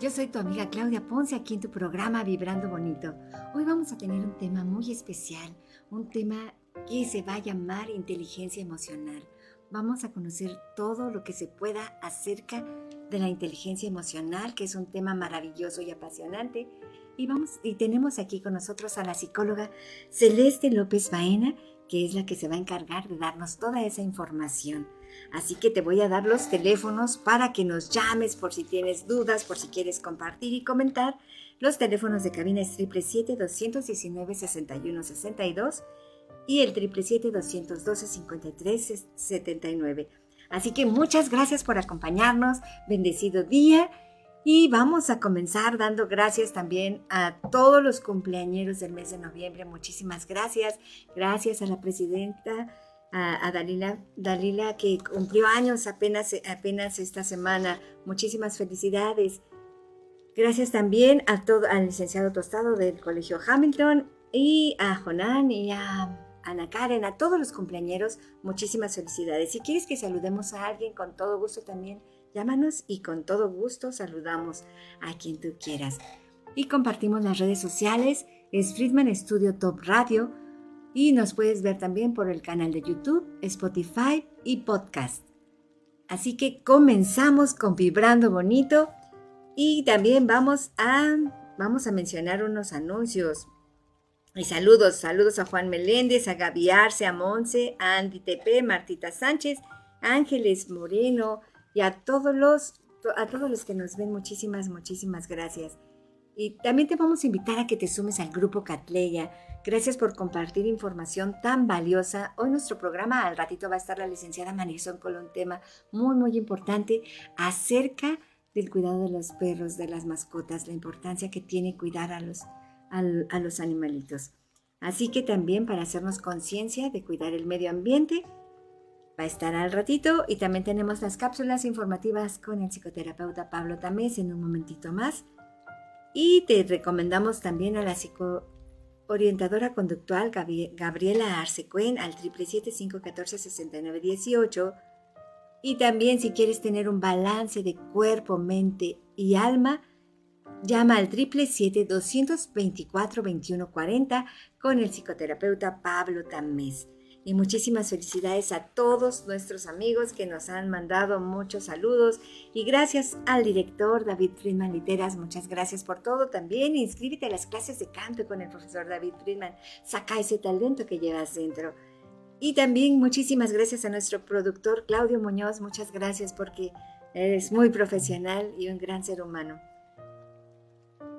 Yo soy tu amiga Claudia Ponce aquí en tu programa Vibrando Bonito. Hoy vamos a tener un tema muy especial, un tema que se va a llamar inteligencia emocional. Vamos a conocer todo lo que se pueda acerca de la inteligencia emocional, que es un tema maravilloso y apasionante. Y, vamos, y tenemos aquí con nosotros a la psicóloga Celeste López Baena, que es la que se va a encargar de darnos toda esa información. Así que te voy a dar los teléfonos para que nos llames por si tienes dudas, por si quieres compartir y comentar. Los teléfonos de cabina es 777-219-6162 y el 777-212-5379. Así que muchas gracias por acompañarnos. Bendecido día. Y vamos a comenzar dando gracias también a todos los cumpleañeros del mes de noviembre. Muchísimas gracias. Gracias a la presidenta a, Dalila, Dalila que cumplió años apenas, apenas esta semana. Muchísimas felicidades. Gracias también a todo, al licenciado Tostado del Colegio Hamilton y a Jonan y a Ana Karen, a todos los cumpleañeros, muchísimas felicidades. Si quieres que saludemos a alguien, con todo gusto también, llámanos y con todo gusto saludamos a quien tú quieras. Y compartimos las redes sociales, es Friedman Studio Top Radio, y nos puedes ver también por el canal de YouTube, Spotify y podcast. Así que comenzamos con Vibrando Bonito y también vamos a, vamos a mencionar unos anuncios. Y saludos, saludos a Juan Meléndez, a Gaby Arce, a Monse, a Andy Tepe, Martita Sánchez, Ángeles Moreno y a todos los, a todos los que nos ven, muchísimas, muchísimas gracias. Y también te vamos a invitar a que te sumes al grupo Catleya Gracias por compartir información tan valiosa. Hoy nuestro programa, al ratito va a estar la licenciada Marisol con un tema muy, muy importante acerca del cuidado de los perros, de las mascotas, la importancia que tiene cuidar a los, a los animalitos. Así que también para hacernos conciencia de cuidar el medio ambiente, va a estar al ratito y también tenemos las cápsulas informativas con el psicoterapeuta Pablo Tamés en un momentito más. Y te recomendamos también a la psico orientadora conductual Gabriela Arcecuen al 777-514-6918. Y también si quieres tener un balance de cuerpo, mente y alma, llama al 777-224-2140 con el psicoterapeuta Pablo Tamés. Y muchísimas felicidades a todos nuestros amigos que nos han mandado muchos saludos. Y gracias al director David Friedman Literas, muchas gracias por todo. También inscríbete a las clases de canto con el profesor David Friedman. Saca ese talento que llevas dentro. Y también muchísimas gracias a nuestro productor Claudio Muñoz. Muchas gracias porque eres muy profesional y un gran ser humano.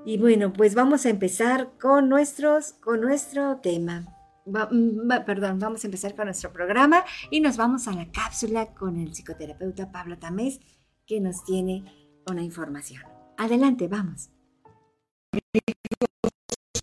Y bueno, pues vamos a empezar con, nuestros, con nuestro tema. Mm, perdón, vamos a empezar con nuestro programa y nos vamos a la cápsula con el psicoterapeuta Pablo Tamés que nos tiene una información. Adelante, vamos.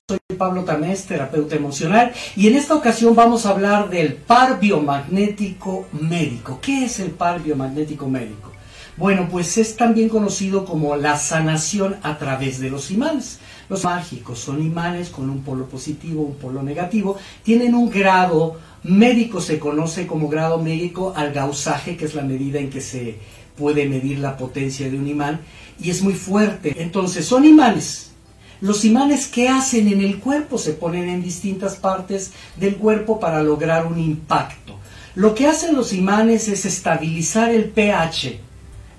Soy Pablo Tamés, terapeuta emocional, y en esta ocasión vamos a hablar del par biomagnético médico. ¿Qué es el par biomagnético médico? Bueno, pues es también conocido como la sanación a través de los imanes. Los mágicos son imanes con un polo positivo, un polo negativo, tienen un grado médico, se conoce como grado médico al gausaje, que es la medida en que se puede medir la potencia de un imán, y es muy fuerte. Entonces, son imanes. Los imanes que hacen en el cuerpo se ponen en distintas partes del cuerpo para lograr un impacto. Lo que hacen los imanes es estabilizar el pH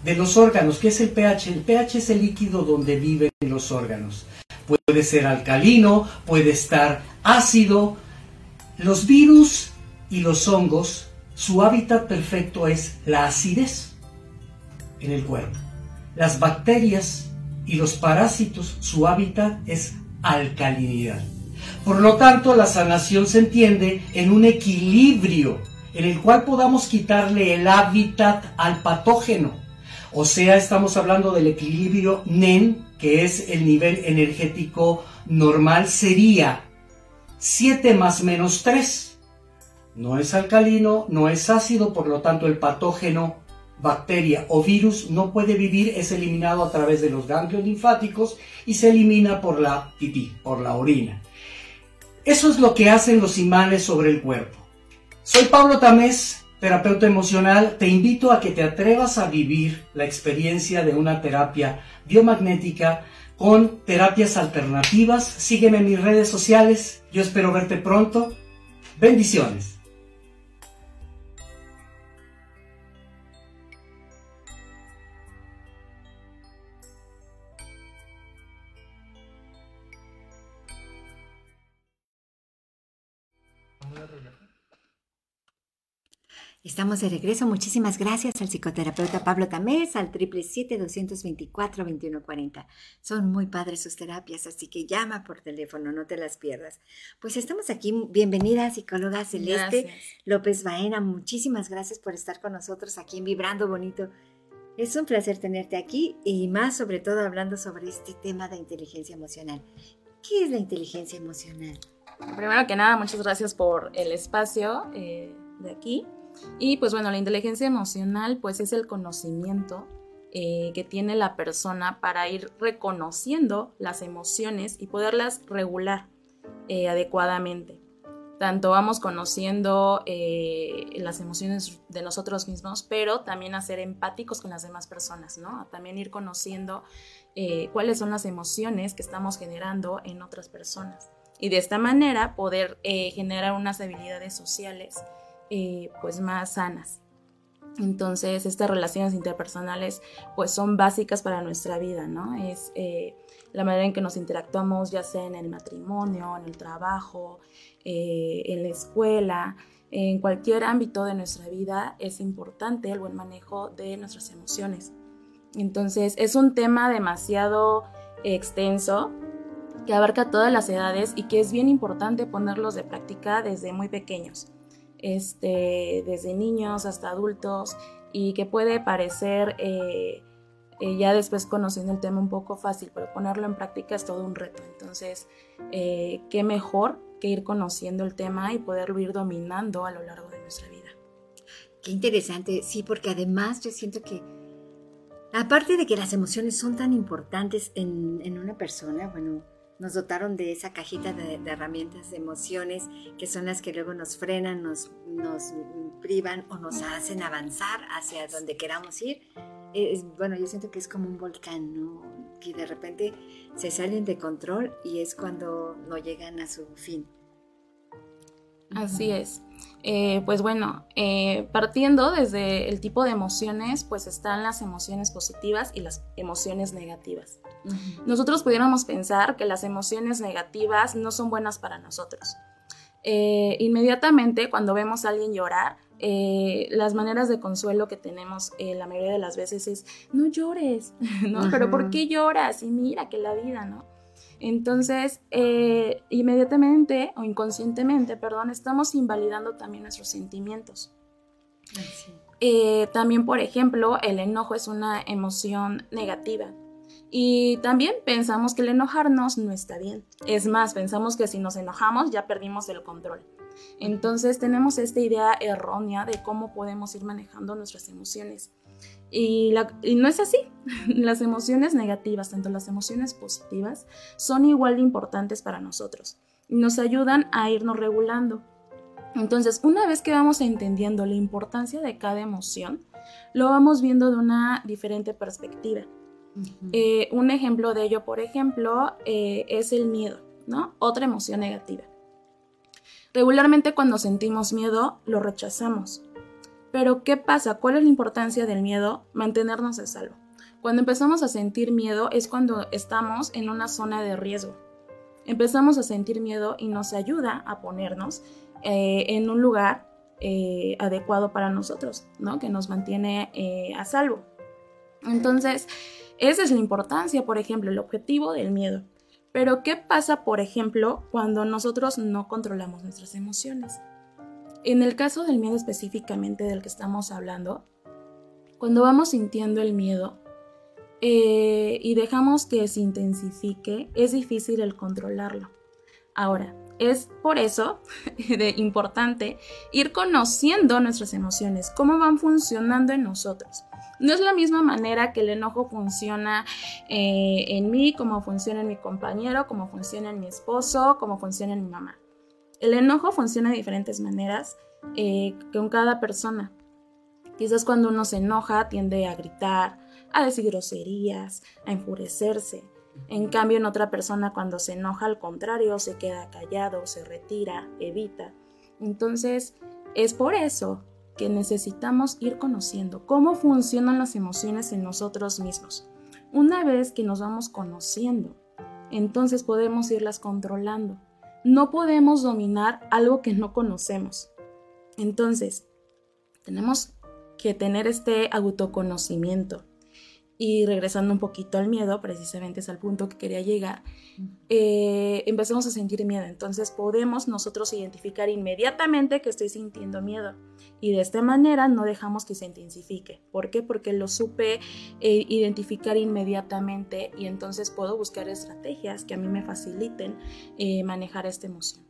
de los órganos. ¿Qué es el pH? El pH es el líquido donde viven los órganos. Puede ser alcalino, puede estar ácido. Los virus y los hongos, su hábitat perfecto es la acidez en el cuerpo. Las bacterias y los parásitos, su hábitat es alcalinidad. Por lo tanto, la sanación se entiende en un equilibrio en el cual podamos quitarle el hábitat al patógeno O sea, estamos hablando del equilibrio NEN, que es el nivel energético normal, sería 7 más menos 3. No es alcalino, no es ácido, por lo tanto el patógeno, bacteria o virus no puede vivir, es eliminado a través de los ganglios linfáticos y se elimina por la pipí, por la orina. Eso es lo que hacen los imanes sobre el cuerpo. Soy Pablo Tamés, terapeuta emocional. Te invito a que te atrevas a vivir la experiencia de una terapia biomagnética con terapias alternativas. Sígueme en mis redes sociales. Yo espero verte pronto. Bendiciones. Estamos de regreso. Muchísimas gracias al psicoterapeuta Pablo Tamés, al 777-224-2140. Son muy padres sus terapias, así que llama por teléfono, no te las pierdas. Pues estamos aquí. Bienvenida, psicóloga Celeste López Baena. Muchísimas gracias por estar con nosotros aquí en Vibrando Bonito. Es un placer tenerte aquí y más sobre todo hablando sobre este tema de inteligencia emocional. ¿Qué es la inteligencia emocional? Primero que nada, muchas gracias por el espacio eh, de aquí. Y pues bueno, la inteligencia emocional pues es el conocimiento eh, que tiene la persona para ir reconociendo las emociones y poderlas regular eh, adecuadamente. Tanto vamos conociendo eh, las emociones de nosotros mismos, pero también a ser empáticos con las demás personas, ¿no? también ir conociendo cuáles son las emociones que estamos generando en otras personas. Y de esta manera poder generar unas habilidades sociales eh, pues más sanas. Entonces, estas relaciones interpersonales pues son básicas para nuestra vida, ¿no? Es eh, la manera en que nos interactuamos, ya sea en el matrimonio, en el trabajo, eh, en la escuela, en cualquier ámbito de nuestra vida, es importante el buen manejo de nuestras emociones. Entonces, es un tema demasiado extenso que abarca todas las edades y que es bien importante ponerlos de práctica desde muy pequeños este, desde niños hasta adultos y que puede parecer eh, eh, ya después conociendo el tema un poco fácil, pero ponerlo en práctica es todo un reto. Entonces, eh, qué mejor que ir conociendo el tema y poderlo ir dominando a lo largo de nuestra vida. Qué interesante, sí, porque además yo siento que, aparte de que las emociones son tan importantes en, en una persona, bueno, nos dotaron de esa cajita de, herramientas de emociones que son las que luego nos frenan, nos, nos privan o nos hacen avanzar hacia donde queramos ir. bueno, yo siento que es como un volcán, ¿no? Que de repente se salen de control y es cuando no llegan a su fin. Así es. Eh, pues bueno, eh, partiendo desde el tipo de emociones, pues están las emociones positivas y las emociones negativas. Nosotros pudiéramos pensar que las emociones negativas no son buenas para nosotros. Eh, inmediatamente cuando vemos a alguien llorar, las maneras de consuelo que tenemos la mayoría de las veces es, no llores, ¿no? Pero ¿por qué lloras? Y mira que la vida, ¿no? Entonces, eh, inmediatamente o inconscientemente, perdón, estamos invalidando también nuestros sentimientos. Eh, también, por ejemplo, el enojo es una emoción negativa. Y también pensamos que el enojarnos no está bien. Es más, pensamos que si nos enojamos ya perdimos el control. Entonces tenemos esta idea errónea de cómo podemos ir manejando nuestras emociones. Y, no es así. Las emociones negativas, tanto las emociones positivas, son igual de importantes para nosotros y nos ayudan a irnos regulando. Entonces, una vez que vamos entendiendo la importancia de cada emoción, lo vamos viendo de una diferente perspectiva. Eh, un ejemplo de ello, por ejemplo, eh, es el miedo, ¿no? Otra emoción negativa. Regularmente cuando sentimos miedo, lo rechazamos. Pero, ¿qué pasa? ¿Cuál es la importancia del miedo? Mantenernos a salvo. Cuando empezamos a sentir miedo es cuando estamos en una zona de riesgo. Empezamos a sentir miedo y nos ayuda a ponernos eh, en un lugar eh, adecuado para nosotros, ¿no? Que nos mantiene eh, a salvo. Entonces, esa es la importancia, por ejemplo, el objetivo del miedo. Pero, ¿qué pasa, por ejemplo, cuando nosotros no controlamos nuestras emociones? En el caso del miedo específicamente del que estamos hablando, Cuando vamos sintiendo el miedo eh, y dejamos que se intensifique, es difícil el controlarlo. Ahora, es por eso importante ir conociendo nuestras emociones, cómo van funcionando en nosotros. No es la misma manera que el enojo funciona eh, en mí, como funciona en mi compañero, como funciona en mi esposo, como funciona en mi mamá. El enojo funciona de diferentes maneras eh, con cada persona. Quizás cuando uno se enoja tiende a gritar, a decir groserías, a enfurecerse. En cambio, en otra persona cuando se enoja, al contrario, se queda callado, se retira, evita. Entonces, es por eso que necesitamos ir conociendo cómo funcionan las emociones en nosotros mismos. Una vez que nos vamos conociendo, entonces podemos irlas controlando. No podemos dominar algo que no conocemos. Entonces, tenemos que tener este autoconocimiento. Y regresando un poquito al miedo, precisamente es al punto que quería llegar, eh, empezamos a sentir miedo. Entonces podemos nosotros identificar inmediatamente que estoy sintiendo miedo. Y de esta manera no dejamos que se intensifique. ¿Por qué? Porque lo supe eh, identificar inmediatamente y entonces puedo buscar estrategias que a mí me faciliten eh, manejar esta emoción.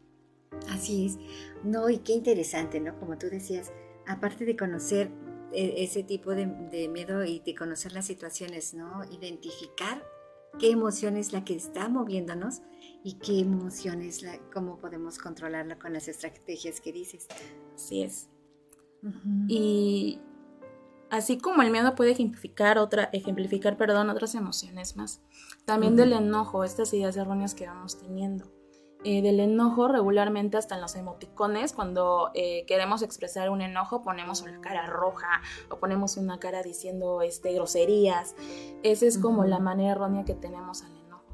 Así es. No, y qué interesante, ¿no? Como tú decías, aparte de conocer ese tipo de, miedo y de conocer las situaciones, ¿no? Identificar qué emoción es la que está moviéndonos y qué emoción es la, cómo podemos controlarla con las estrategias que dices. Así es. Y así como el miedo puede ejemplificar, otra, ejemplificar perdón, otras emociones más, también del enojo, estas ideas erróneas que vamos teniendo. Eh, del enojo regularmente hasta en los emoticones, cuando eh, queremos expresar un enojo ponemos una cara roja o ponemos una cara diciendo este, groserías. Esa es como la manera errónea que tenemos al enojo.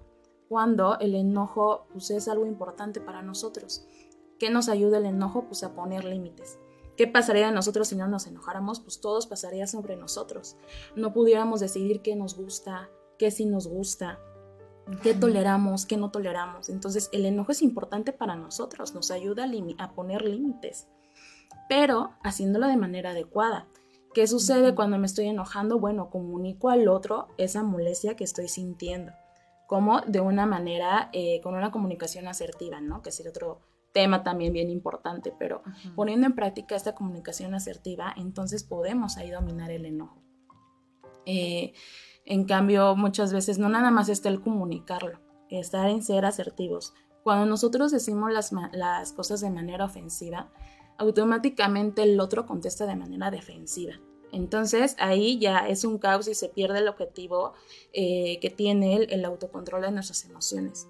Cuando el enojo pues, es algo importante para nosotros. ¿Qué nos ayuda el enojo? Pues a poner límites. ¿Qué pasaría de nosotros si no nos enojáramos? Pues todos pasaría sobre nosotros. No pudiéramos decidir qué nos gusta, qué sí nos gusta, qué toleramos, qué no toleramos. Entonces el enojo es importante para nosotros, nos ayuda a, poner límites, pero haciéndolo de manera adecuada. ¿Qué sucede cuando me estoy enojando? Bueno, comunico al otro esa molestia que estoy sintiendo, como de una manera, eh, con una comunicación asertiva, ¿no? Que es otro tema también bien importante, pero poniendo en práctica esta comunicación asertiva, entonces podemos ahí dominar el enojo. Eh, en cambio, muchas veces no nada más está el comunicarlo, estar en ser asertivos. Cuando nosotros decimos las, cosas de manera ofensiva, automáticamente el otro contesta de manera defensiva. Entonces ahí ya es un caos y se pierde el objetivo eh, que tiene el, el, autocontrol de nuestras emociones.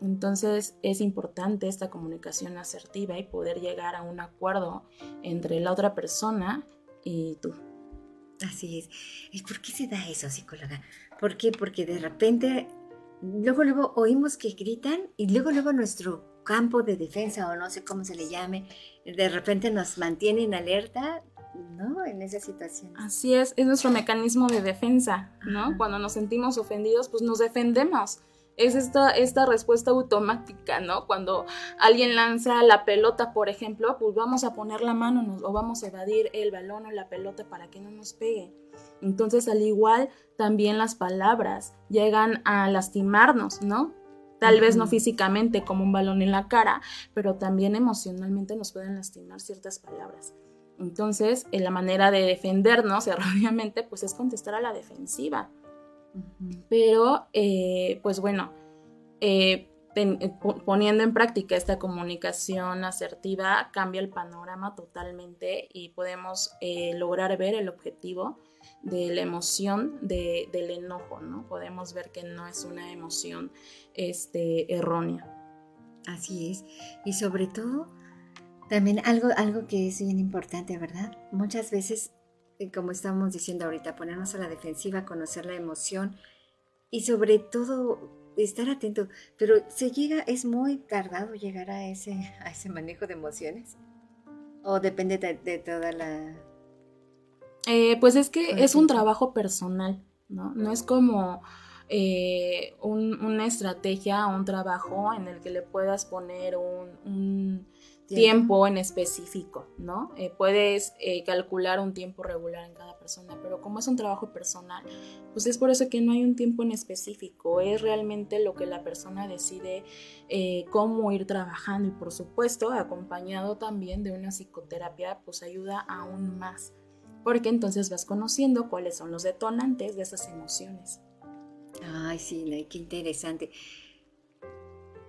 Entonces es importante esta comunicación asertiva y poder llegar a un acuerdo entre la otra persona y tú. Así es. ¿Y por qué se da eso, psicóloga? ¿Por qué? Porque de repente, luego, luego oímos que gritan y luego, luego nuestro campo de defensa o no sé cómo se le llame, de repente nos mantiene en alerta, ¿no? En esa situación. Así es, es nuestro mecanismo de defensa, ¿no? Cuando nos sentimos ofendidos, pues nos defendemos es esta, esta respuesta automática, ¿no? Cuando alguien lanza la pelota, por ejemplo, pues vamos a poner la mano o vamos a evadir el balón o la pelota para que no nos pegue. Entonces, al igual, también las palabras llegan a lastimarnos, ¿no? Tal vez no físicamente como un balón en la cara, pero también emocionalmente nos pueden lastimar ciertas palabras. Entonces, la manera de defendernos erróneamente, pues es contestar a la defensiva. Pero, eh, pues bueno, eh, eh, poniendo en práctica esta comunicación asertiva cambia el panorama totalmente y podemos lograr ver el objetivo de la emoción del enojo, ¿no? Podemos ver que no es una emoción este, errónea. Así es. Y sobre todo, también algo, algo que es bien importante, ¿verdad? Muchas veces como estamos diciendo ahorita, ponernos a la defensiva, conocer la emoción y sobre todo estar atento. Pero se llega, es muy tardado llegar a ese, a ese manejo de emociones. ¿O depende de, toda la... Eh, pues es que es un trabajo personal, ¿no? No es como eh, una estrategia, un trabajo en el que le puedas poner un tiempo en específico, ¿no? Eh, puedes eh, calcular un tiempo regular en cada persona, pero como es un trabajo personal, pues es por eso que no hay un tiempo en específico, es realmente lo que la persona decide eh, cómo ir trabajando y por supuesto acompañado también de una psicoterapia, pues ayuda aún más, porque entonces vas conociendo cuáles son los detonantes de esas emociones. Ay, sí, qué interesante.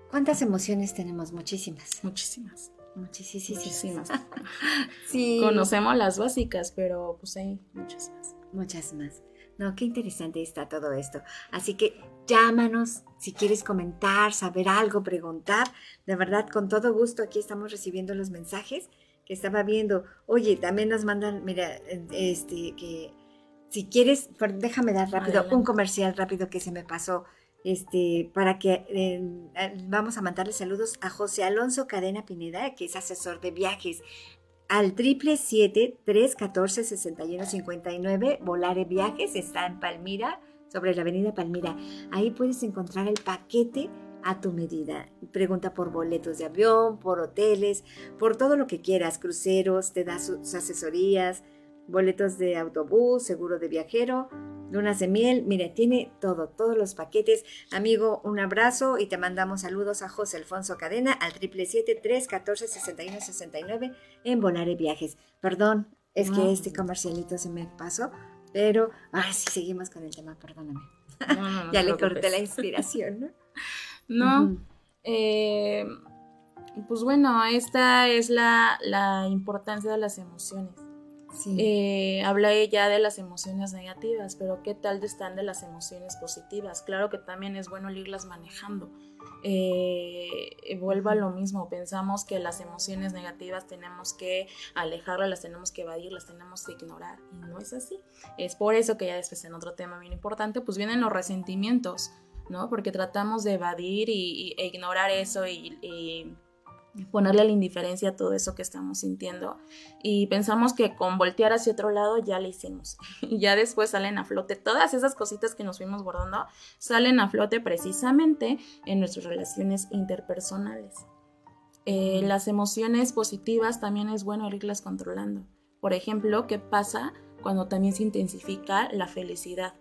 ¿Cuántas emociones tenemos? Muchísimas. Muchísimas. Muchísimas. sí. Conocemos las básicas, pero pues hay muchas más. Muchas más. No, qué interesante está todo esto. Así que llámanos si quieres comentar, saber algo, preguntar. De verdad, con todo gusto aquí estamos recibiendo los mensajes que estaba viendo. Oye, también nos mandan, mira, este, que si quieres, déjame dar rápido un comercial rápido que se me pasó este, para que vamos a mandarle saludos a José Alonso Cadena Pineda, que es asesor de viajes, al triple siete tres catorce sesenta y cincuenta y nueve Volare Viajes, está en Palmira, sobre la avenida Palmira. Ahí puedes encontrar el paquete a tu medida. Pregunta por boletos de avión, por hoteles, por todo lo que quieras, cruceros, te da sus asesorías, boletos de autobús, seguro de viajero, lunas de miel, mire, tiene todo, todos los paquetes. Amigo, un abrazo y te mandamos saludos a José Alfonso Cadena al 777-314-6169 en Volare Viajes. Perdón, es que este comercialito se me pasó, pero, ay, sí, seguimos con el tema, perdóname. ya le corté la inspiración, ¿no? No, eh, pues bueno, esta es la, la importancia de las emociones eh, habla ella de las emociones negativas, pero ¿qué tal están de las emociones positivas? Claro que también es bueno irlas manejando. Eh, vuelva a lo mismo, pensamos que las emociones negativas tenemos que alejarlas, las tenemos que evadir, las tenemos que ignorar, y no es así. Es por eso que ya después en otro tema bien importante, pues vienen los resentimientos, ¿no? Porque tratamos de evadir y, e ignorar eso y ponerle la indiferencia a todo eso que estamos sintiendo. Y pensamos que con voltear hacia otro lado ya lo hicimos. Y ya después salen a flote todas esas cositas que nos fuimos guardando salen a flote precisamente en nuestras relaciones interpersonales. Eh, las emociones positivas también es bueno irlas controlando. Por ejemplo qué pasa cuando también se intensifica la felicidad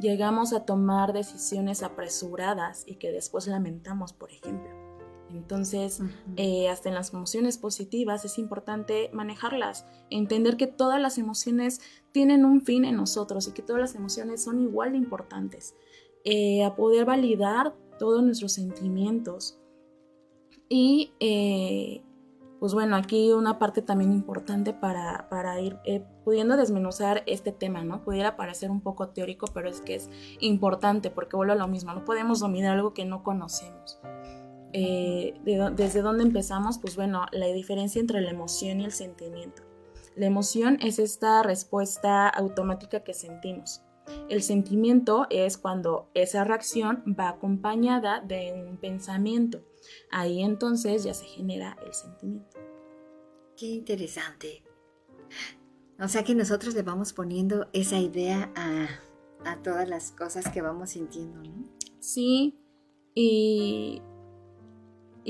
llegamos a tomar decisiones apresuradas y que después lamentamos por ejemplo entonces, eh, hasta en las emociones positivas es importante manejarlas, entender que todas las emociones tienen un fin en nosotros y que todas las emociones son igual de importantes, eh, a poder validar todos nuestros sentimientos. Y, eh, pues bueno, aquí una parte también importante para, para ir pudiendo desmenuzar este tema, ¿no? Pudiera parecer un poco teórico, pero es que es importante porque vuelvo a lo mismo, no podemos dominar algo que no conocemos. Eh, ¿Desde dónde empezamos? Pues bueno, la diferencia entre la emoción y el sentimiento. La emoción es esta respuesta automática que sentimos. El sentimiento es cuando esa reacción va acompañada de un pensamiento. Ahí entonces ya se genera el sentimiento. Qué interesante. O sea que nosotros le vamos poniendo esa idea a, a todas las cosas que vamos sintiendo, ¿no? Sí, y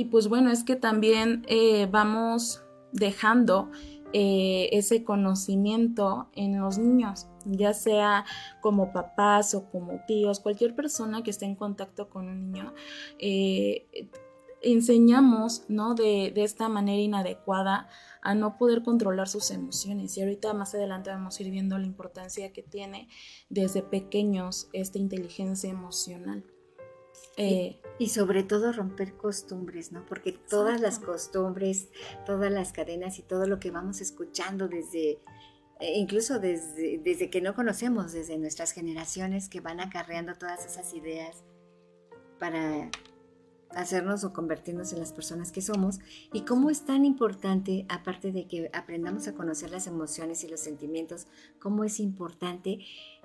y pues bueno, es que también eh, vamos dejando eh, ese conocimiento en los niños, ya sea como papás o como tíos, cualquier persona que esté en contacto con un niño, eh, enseñamos ¿no? de, de, esta manera inadecuada a no poder controlar sus emociones. Y ahorita más adelante vamos a ir viendo la importancia que tiene desde pequeños esta inteligencia emocional. Eh, y, sobre todo romper costumbres, ¿no? Porque todas las costumbres, todas las cadenas y todo lo que vamos escuchando desde, eh, incluso desde, desde que no conocemos, desde nuestras generaciones que van acarreando todas esas ideas para hacernos o convertirnos en las personas que somos y cómo es tan importante, aparte de que aprendamos a conocer las emociones y los sentimientos, cómo es importante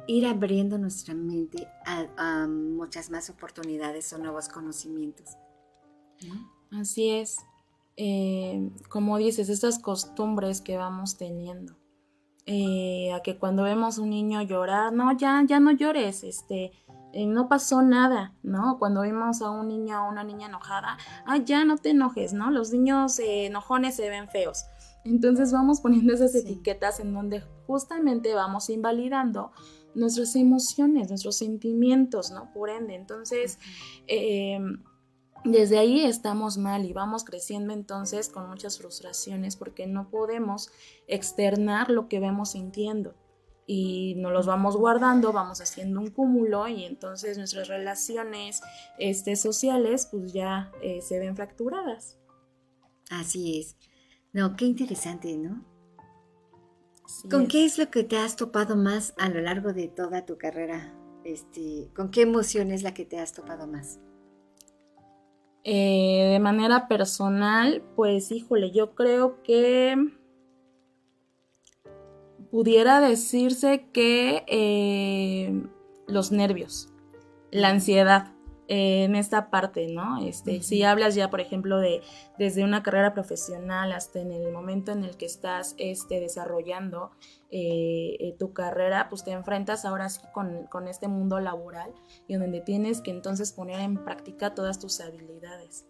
ir abriendo nuestra mente a, muchas más oportunidades o nuevos conocimientos. Así es. Eh, como dices, estas costumbres que vamos teniendo. Eh, a que cuando vemos un niño llorar, no, ya, ya no llores, este, eh, no pasó nada, ¿no? Cuando vimos a un niño o una niña enojada, ah, ya no te enojes, ¿no? Los niños eh, enojones se ven feos. Entonces vamos poniendo esas etiquetas en donde justamente vamos invalidando nuestras emociones, nuestros sentimientos, ¿no? Por ende, entonces, em, desde ahí estamos mal y vamos creciendo entonces con muchas frustraciones porque no podemos externar lo que vemos sintiendo y nos los vamos guardando, vamos haciendo un cúmulo y entonces nuestras relaciones este, sociales pues ya eh, se ven fracturadas. Así es. No, qué interesante, ¿no? ¿Con qué es lo que te has topado más a lo largo de toda tu carrera? Este, ¿Con qué emoción es la que te has topado más? Eh, de manera personal, pues híjole, yo creo que pudiera decirse que eh, los nervios, la ansiedad, en esta parte, ¿no? Este, Si hablas ya, por ejemplo, de desde una carrera profesional hasta en el momento en el que estás este, desarrollando eh, eh, tu carrera, pues te enfrentas ahora sí con, con, este mundo laboral y donde tienes que entonces poner en práctica todas tus habilidades.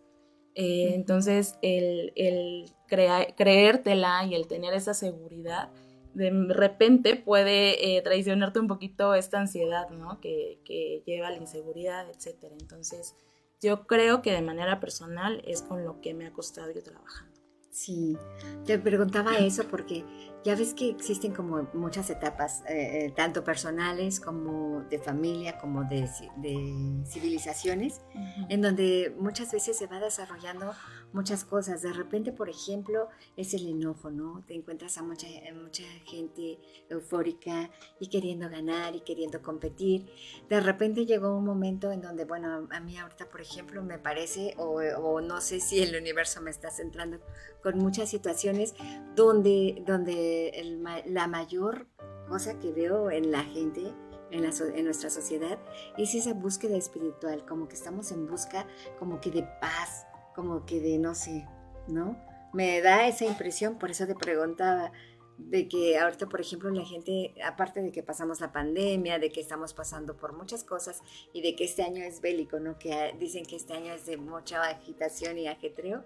Eh, entonces, el, el creértela y el tener esa seguridad, de repente puede eh, traicionarte un poquito esta ansiedad, ¿no? Que, que lleva a la inseguridad, etc. Entonces, yo creo que de manera personal es con lo que me ha costado ir trabajando. Sí, te preguntaba eso porque ya ves que existen como muchas etapas, eh, eh, tanto personales como de familia, como de, civilizaciones, en donde muchas veces se va desarrollando muchas cosas. De repente, por ejemplo, es el enojo, ¿no? Te encuentras a mucha, mucha gente eufórica y queriendo ganar y queriendo competir. De repente llegó un momento en donde, bueno, a mí ahorita, por ejemplo, me parece, o, no sé si el universo me está centrando con muchas situaciones donde, donde la mayor cosa que veo en la gente en, en, nuestra sociedad es esa búsqueda espiritual, como que estamos en busca como que de paz, como que de no sé, ¿no? Me da esa impresión, por eso te preguntaba, de que ahorita, por ejemplo, la gente, aparte de que pasamos la pandemia, de que estamos pasando por muchas cosas y de que este año es bélico, ¿no? Que dicen que este año es de mucha agitación y ajetreo.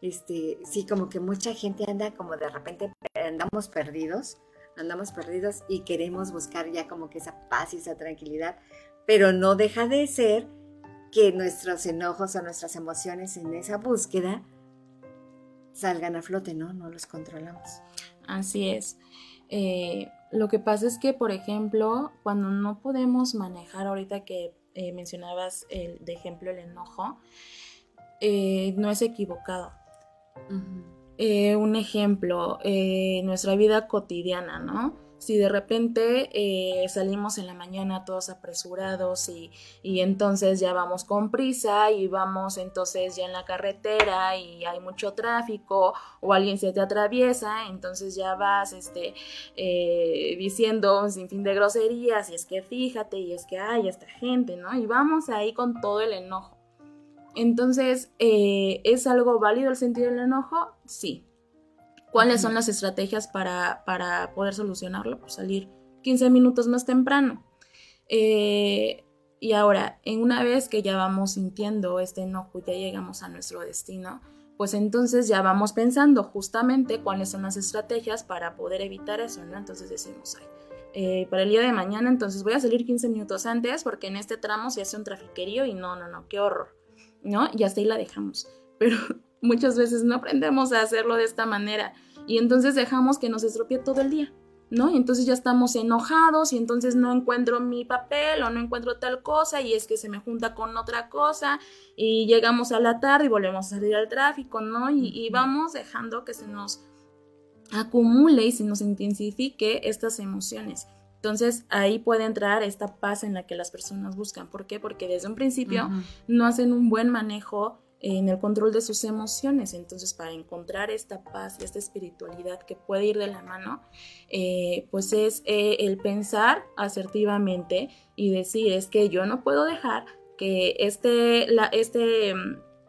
Este, sí, como que mucha gente anda como de repente andamos perdidos, andamos perdidos y queremos buscar ya como que esa paz y esa tranquilidad, pero no deja de ser que nuestros enojos o nuestras emociones en esa búsqueda salgan a flote, ¿no? No los controlamos. Así es. Eh, lo que pasa es que, por ejemplo, cuando no podemos manejar, ahorita que eh, mencionabas el, de ejemplo el enojo, eh, no es equivocado. un ejemplo, nuestra vida cotidiana, ¿no? Si de repente eh, salimos en la mañana todos apresurados y, entonces ya vamos con prisa y vamos entonces ya en la carretera y hay mucho tráfico o alguien se te atraviesa, entonces ya vas este, eh, diciendo un sinfín de groserías y es que fíjate y es que hay esta gente, ¿no? Y vamos ahí con todo el enojo. Entonces, eh, ¿es algo válido el sentir el enojo? Sí, ¿Cuáles son las estrategias para, poder solucionarlo? Pues salir 15 minutos más temprano. Eh, y ahora, en una vez que ya vamos sintiendo este enojo y ya llegamos a nuestro destino, pues entonces ya vamos pensando justamente cuáles son las estrategias para poder evitar eso, ¿no? Entonces decimos, ay, eh, para el día de mañana, entonces voy a salir 15 minutos antes porque en este tramo se hace un trafiquerío y no, no, no, qué horror, ¿no? Y hasta ahí la dejamos. Pero muchas veces no aprendemos a hacerlo de esta manera y entonces dejamos que nos estropee todo el día, ¿no? Y entonces ya estamos enojados y entonces no encuentro mi papel o no encuentro tal cosa y es que se me junta con otra cosa y llegamos a la tarde y volvemos a salir al tráfico, ¿no? Y, vamos dejando que se nos acumule y se nos intensifique estas emociones. Entonces ahí puede entrar esta paz en la que las personas buscan. ¿Por qué? Porque desde un principio no hacen un buen manejo en el control de sus emociones. Entonces, para encontrar esta paz y esta espiritualidad que puede ir de la mano, eh, pues es eh, el pensar asertivamente y decir, es que yo no puedo dejar que este, la, este,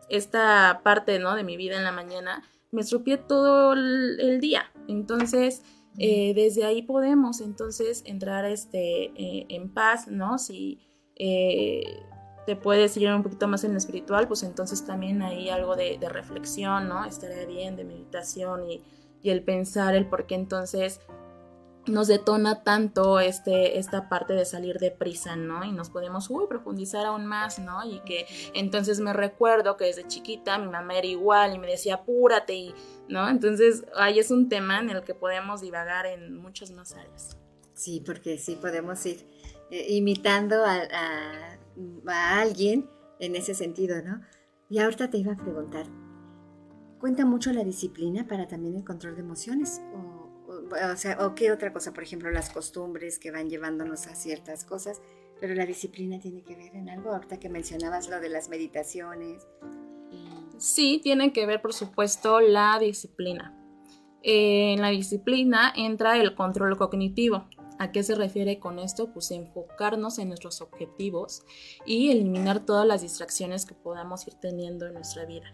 esta parte ¿no? de mi vida en la mañana me estropee todo el, día. Entonces, eh, desde ahí podemos entonces entrar este, en paz, ¿no? Si eh, te puedes ir un poquito más en lo espiritual, pues entonces también hay algo de, reflexión, ¿no? Estaría bien, de meditación y, y el pensar el por qué entonces nos detona tanto este, esta parte de salir de prisa, ¿no? Y nos podemos, uy, profundizar aún más, ¿no? Y que entonces me recuerdo que desde chiquita mi mamá era igual y me decía, apúrate, y, ¿no? Entonces, ahí es un tema en el que podemos divagar en muchas más áreas. Sí, porque sí podemos ir eh, imitando a, a, alguien en ese sentido, ¿no? Y ahorita te iba a preguntar, ¿cuenta mucho la disciplina para también el control de emociones? ¿O o sea, o qué otra cosa, por ejemplo, las costumbres que van llevándonos a ciertas cosas, pero la disciplina tiene que ver en algo, ahorita que mencionabas lo de las meditaciones. Sí, tiene que ver, por supuesto, la disciplina. en la disciplina entra el control cognitivo. ¿A qué se refiere con esto? Pues enfocarnos en nuestros objetivos y eliminar todas las distracciones que podamos ir teniendo en nuestra vida.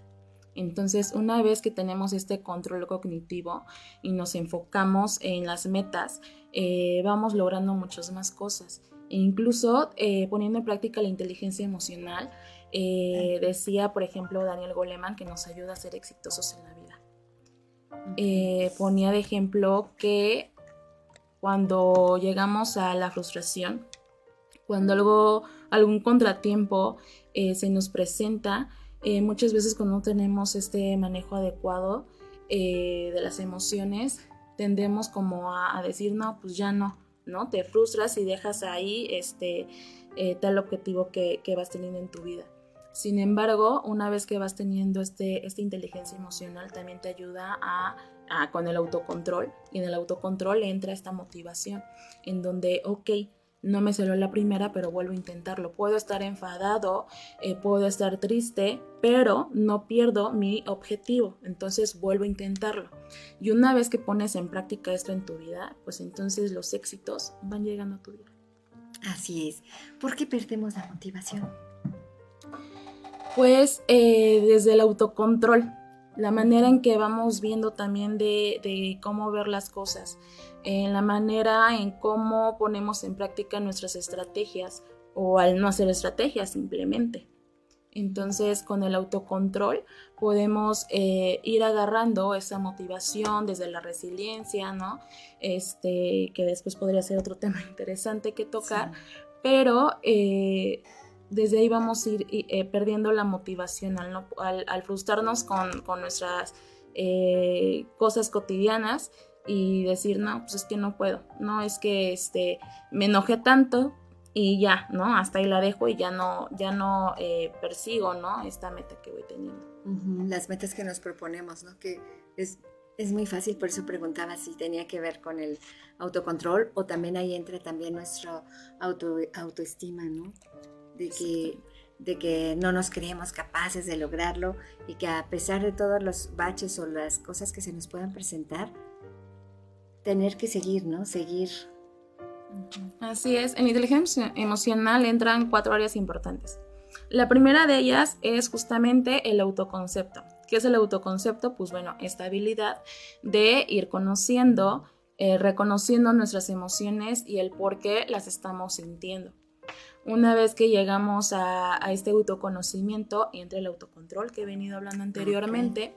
Entonces, una vez que tenemos este control cognitivo y nos enfocamos en las metas, eh, vamos logrando muchas más cosas. E incluso eh, poniendo en práctica la inteligencia emocional, eh, decía, por ejemplo, Daniel Goleman que nos ayuda a ser exitosos en la vida. ponía de ejemplo que cuando llegamos a la frustración, cuando algo, algún contratiempo se nos presenta, eh, muchas veces cuando no tenemos este manejo adecuado eh, de las emociones, tendemos como a, decir, no, pues ya no, ¿no? Te frustras y dejas ahí este eh, tal objetivo que, vas teniendo en tu vida. Sin embargo, una vez que vas teniendo este, esta inteligencia emocional, también te ayuda a, con el autocontrol. Y en el autocontrol entra esta motivación, en donde, ok, no me salió la primera, pero vuelvo a intentarlo. Puedo estar enfadado, eh, puedo estar triste, pero no pierdo mi objetivo. Entonces vuelvo a intentarlo. Y una vez que pones en práctica esto en tu vida, pues entonces los éxitos van llegando a tu vida. Así es. ¿Por qué perdemos la motivación? Pues eh, desde el autocontrol, la manera en que vamos viendo también de, de cómo ver las cosas en la manera en cómo ponemos en práctica nuestras estrategias o al no hacer estrategias simplemente. Entonces, con el autocontrol podemos eh, ir agarrando esa motivación desde la resiliencia, ¿no? Este, que después podría ser otro tema interesante que tocar, pero eh, desde ahí vamos a ir eh, perdiendo la motivación al, frustrarnos con, con nuestras cosas cotidianas y decir, no, pues es que no puedo, no es que este, me enojé tanto y ya, ¿no? Hasta ahí la dejo y ya no, ya no eh, persigo, ¿no? Esta meta que voy teniendo. Las metas que nos proponemos, ¿no? Que es, es muy fácil, por eso preguntaba si tenía que ver con el autocontrol o también ahí entra también nuestra auto, autoestima, ¿no? De que, de que no nos creemos capaces de lograrlo y que a pesar de todos los baches o las cosas que se nos puedan presentar, tener que seguir, ¿no? Seguir. Así es, en inteligencia emocional entran cuatro áreas importantes. La primera de ellas es justamente el autoconcepto. ¿Qué es el autoconcepto? Pues bueno, esta habilidad de ir conociendo, eh, reconociendo nuestras emociones y el por qué las estamos sintiendo. Una vez que llegamos a, este autoconocimiento, entra el autocontrol que he venido hablando anteriormente.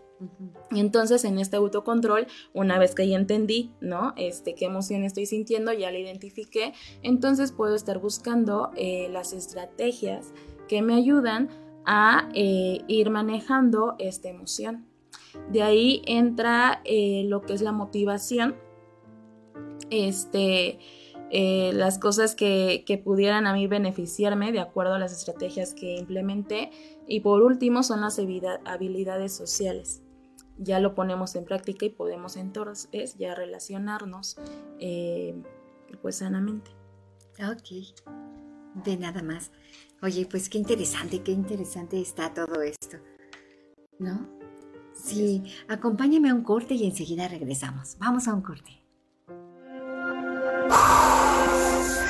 Y entonces en este autocontrol, una vez que ya entendí, ¿no? Este, qué emoción estoy sintiendo, ya la identifiqué, entonces puedo estar buscando eh, las estrategias que me ayudan a eh, ir manejando esta emoción. De ahí entra eh, lo que es la motivación, este, las cosas que, que pudieran a mí beneficiarme de acuerdo a las estrategias que implementé. Y por último son las habilidades sociales ya lo ponemos en práctica y podemos entonces ya relacionarnos eh, pues sanamente. Ok, de nada más. Oye, pues qué interesante, qué interesante está todo esto. ¿No? Sí, acompáñame a un corte y enseguida regresamos. Vamos a un corte.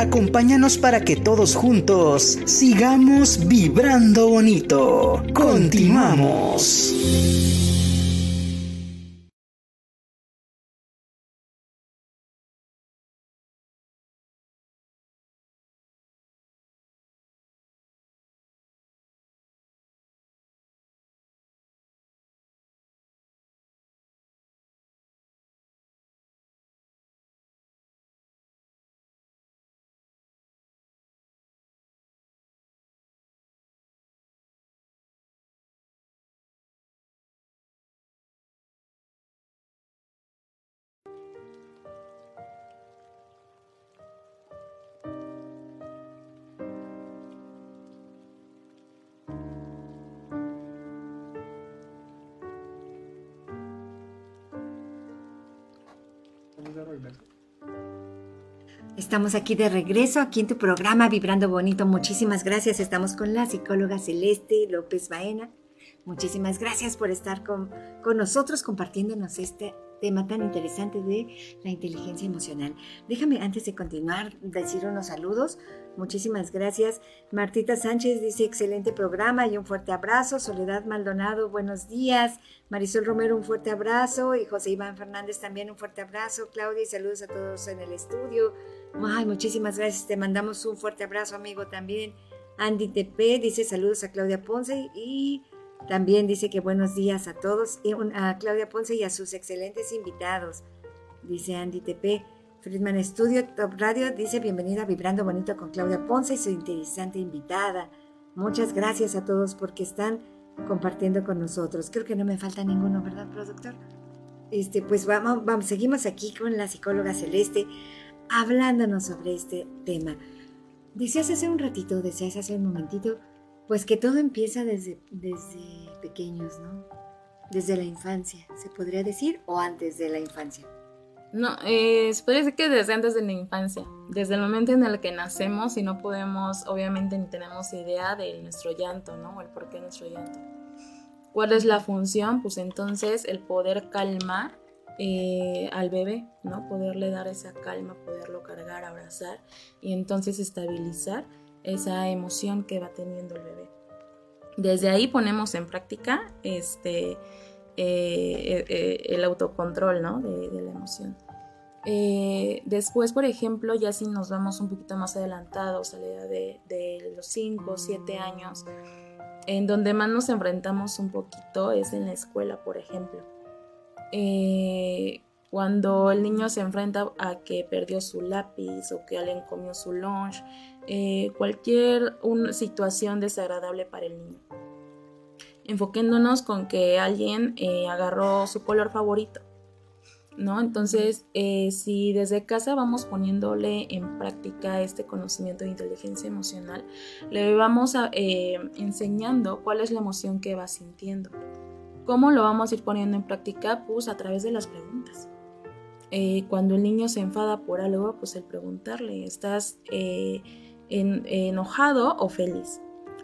Acompáñanos para que todos juntos sigamos vibrando bonito. Continuamos. Estamos aquí de regreso, aquí en tu programa Vibrando Bonito. Muchísimas gracias. Estamos con la psicóloga Celeste López Baena. Muchísimas gracias por estar con, con nosotros compartiéndonos este tema tan interesante de la inteligencia emocional. Déjame antes de continuar decir unos saludos. Muchísimas gracias. Martita Sánchez dice excelente programa y un fuerte abrazo. Soledad Maldonado, buenos días. Marisol Romero, un fuerte abrazo. Y José Iván Fernández también un fuerte abrazo. Claudia y saludos a todos en el estudio. Ay, muchísimas gracias. Te mandamos un fuerte abrazo, amigo, también. Andy TP dice saludos a Claudia Ponce y también dice que buenos días a todos, a Claudia Ponce y a sus excelentes invitados. Dice Andy TP. Friedman Studio Top Radio dice bienvenida a Vibrando Bonito con Claudia Ponce y su interesante invitada. Muchas gracias a todos porque están compartiendo con nosotros. Creo que no me falta ninguno, ¿verdad, productor? Este, pues vamos, seguimos aquí con la psicóloga Celeste hablándonos sobre este tema. Decías hace un ratito, decías hace un momentito, pues que todo empieza desde, desde pequeños, ¿no? Desde la infancia, se podría decir, o antes de la infancia. No, eh, se podría decir que desde antes de la infancia, desde el momento en el que nacemos y no podemos, obviamente ni tenemos idea de nuestro llanto, ¿no? O el por qué nuestro llanto. ¿Cuál es la función? Pues entonces el poder calmar eh, al bebé, ¿no? Poderle dar esa calma, poderlo cargar, abrazar y entonces estabilizar esa emoción que va teniendo el bebé. Desde ahí ponemos en práctica este, eh, eh, el autocontrol, ¿no? De, la emoción. después, por ejemplo, ya si nos vamos un poquito más adelantados a la edad de, de los 5 o 7 años, en donde más nos enfrentamos un poquito es en la escuela, por ejemplo. Eh, Cuando el niño se enfrenta a que perdió su lápiz o que alguien comió su lunch, eh, cualquier una situación desagradable para el niño. Enfoquéndonos con que alguien eh, agarró su color favorito ¿no? Entonces, eh, si desde casa vamos poniéndole en práctica este conocimiento de inteligencia emocional, le vamos enseñando cuál es la emoción que va sintiendo. ¿Cómo lo vamos a ir poniendo en práctica? Pues a través de las preguntas. Eh, cuando el niño se enfada por algo, pues el preguntarle, ¿estás enojado o feliz?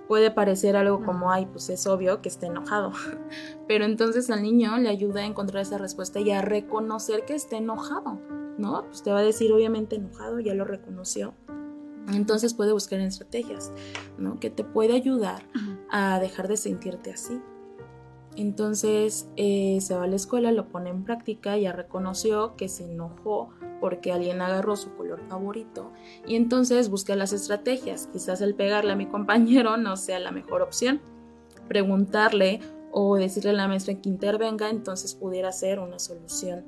puede parecer algo como, ay, pues es obvio que está enojado. Pero entonces al niño le ayuda a encontrar esa respuesta y a reconocer que está enojado, ¿no? Pues te va a decir obviamente enojado, ya lo reconoció. Entonces puede buscar estrategias, ¿no? Que te puede ayudar a dejar de sentirte así. Entonces eh, se va a la escuela, lo pone en práctica, ya reconoció que se enojó porque alguien agarró su color favorito y entonces busca las estrategias. Quizás el pegarle a mi compañero no sea la mejor opción. Preguntarle o decirle a la maestra que intervenga, entonces pudiera ser una solución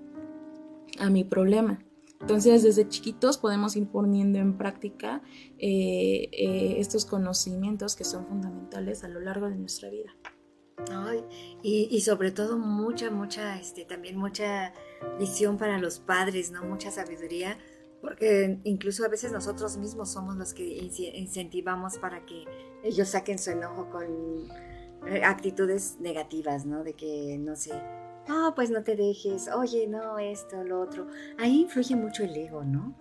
a mi problema. Entonces, desde chiquitos podemos ir poniendo en práctica eh, eh, estos conocimientos que son fundamentales a lo largo de nuestra vida. Ay, y, sobre todo mucha, mucha, este, también mucha visión para los padres, ¿no? Mucha sabiduría, porque incluso a veces nosotros mismos somos los que incentivamos para que ellos saquen su enojo con eh, actitudes negativas, ¿no? De que, no sé, no, pues no te dejes, oye, no, esto, lo otro. Ahí influye mucho el ego, ¿no?